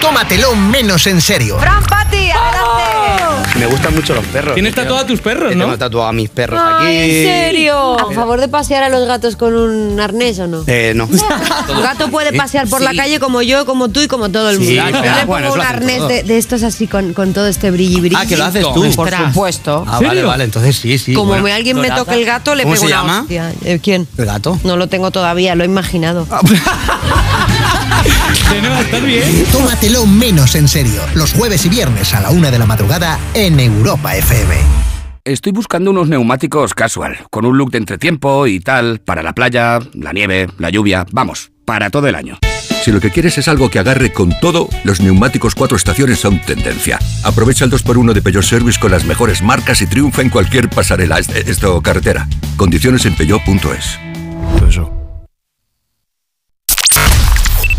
Tómatelo menos en serio. Fran Pati, adelante. Me gustan mucho los perros. Tienes tatuado a tus perros, ¿no? Tengo tatuado a mis perros Ay, aquí. ¿En serio? ¿A favor de pasear a los gatos con un arnés o no? Eh, no. <laughs> Tu gato puede pasear por la calle como yo, como tú y como todo el mundo. Sí, Yo claro, le pongo bueno, eso un lo hacen arnés todos. de, de estos así con, con todo este brilli brilli. Ah, que lo haces tú. Por Ostras. supuesto. Ah, vale, vale, entonces sí, sí. Como bueno. me- alguien me toque el gato, le ¿Cómo pego se una llama? hostia. Eh, ¿Quién? ¿El gato? No lo tengo todavía, lo he imaginado. <laughs> Tómatelo menos en serio. Los jueves y viernes a la una de la madrugada en Europa FM. Estoy buscando unos neumáticos casual, con un look de entretiempo y tal, para la playa, la nieve, la lluvia, vamos, para todo el año. Si lo que quieres es algo que agarre con todo, los neumáticos cuatro estaciones son tendencia. Aprovecha el 2x1 de Peugeot Service con las mejores marcas y triunfa en cualquier pasarela, est- esto carretera. Condiciones en peugeot.es.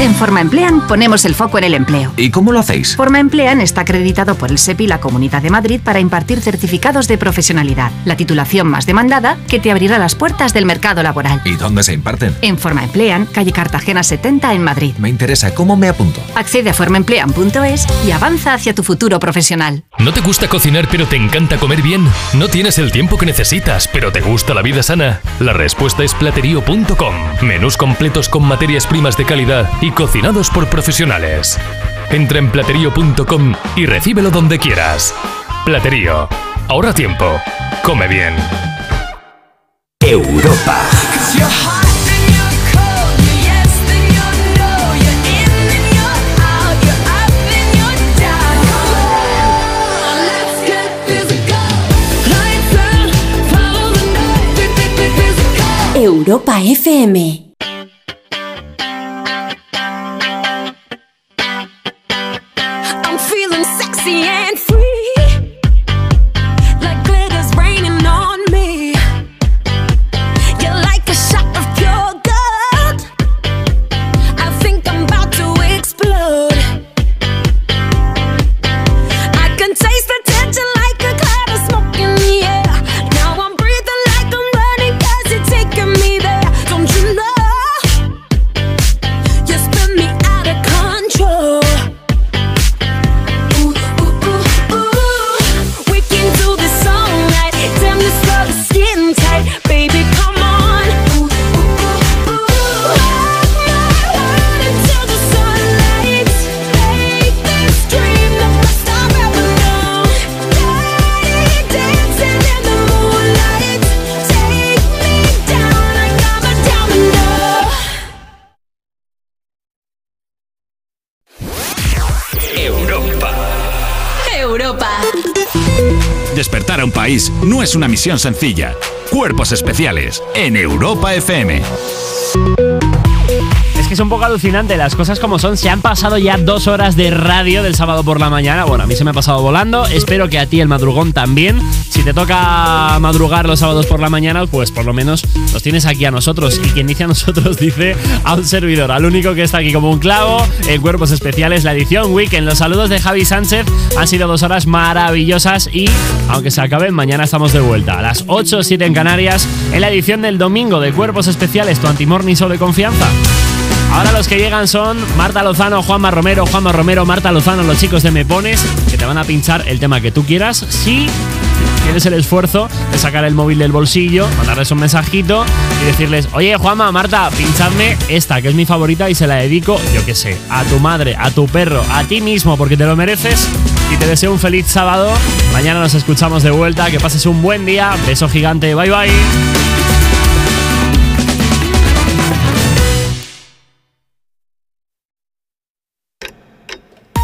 En Forma Emplean ponemos el foco en el empleo. ¿Y cómo lo hacéis? Forma Emplean está acreditado por el SEPI y la Comunidad de Madrid para impartir certificados de profesionalidad, la titulación más demandada que te abrirá las puertas del mercado laboral. ¿Y dónde se imparten? En Forma Emplean, calle Cartagena 70 en Madrid. Me interesa, ¿cómo me apunto? Accede a formaemplean.es y avanza hacia tu futuro profesional. ¿No te gusta cocinar pero te encanta comer bien? ¿No tienes el tiempo que necesitas pero te gusta la vida sana? La respuesta es platerío.com. Menús completos con materias primas de calidad y cocinados por profesionales. Entra en platerío.com y recíbelo donde quieras. Platerío. Ahorra tiempo. Come bien. Europa. Europa FM. Es una misión sencilla. Cuerpos especiales en Europa FM. Es un poco alucinante, las cosas como son. Se han pasado ya dos horas de radio del sábado por la mañana. Bueno, a mí se me ha pasado volando. Espero que a ti el madrugón también. Si te toca madrugar los sábados por la mañana, pues por lo menos los tienes aquí a nosotros. Y quien dice a nosotros <laughs> dice a un servidor, al único que está aquí como un clavo en Cuerpos Especiales, la edición Weekend. Los saludos de Javi Sánchez han sido dos horas maravillosas y, aunque se acaben, mañana estamos de vuelta a las 8 o 7 en Canarias en la edición del domingo de Cuerpos Especiales, tu antimorning show de confianza. Ahora los que llegan son Marta Lozano, Juanma Romero, Juanma Romero, Marta Lozano, los chicos de Me Pones, que te van a pinchar el tema que tú quieras. Si tienes el esfuerzo de sacar el móvil del bolsillo, mandarles un mensajito y decirles, oye Juanma, Marta, pinchadme esta, que es mi favorita y se la dedico, yo qué sé, a tu madre, a tu perro, a ti mismo, porque te lo mereces. Y te deseo un feliz sábado. Mañana nos escuchamos de vuelta. Que pases un buen día. Beso gigante. Bye bye.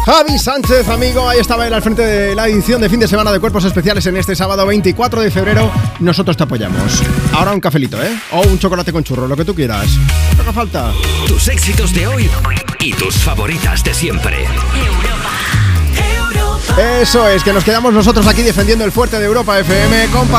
Javi Sánchez, amigo, ahí estaba él al frente de la edición de fin de semana de Cuerpos Especiales en este sábado 24 de febrero. Nosotros te apoyamos. Ahora un cafelito, ¿eh? O un chocolate con churro, lo que tú quieras. ¿Qué haga falta? Tus éxitos de hoy y tus favoritas de siempre. Eso es, que nos quedamos nosotros aquí defendiendo el fuerte de Europa FM. Compa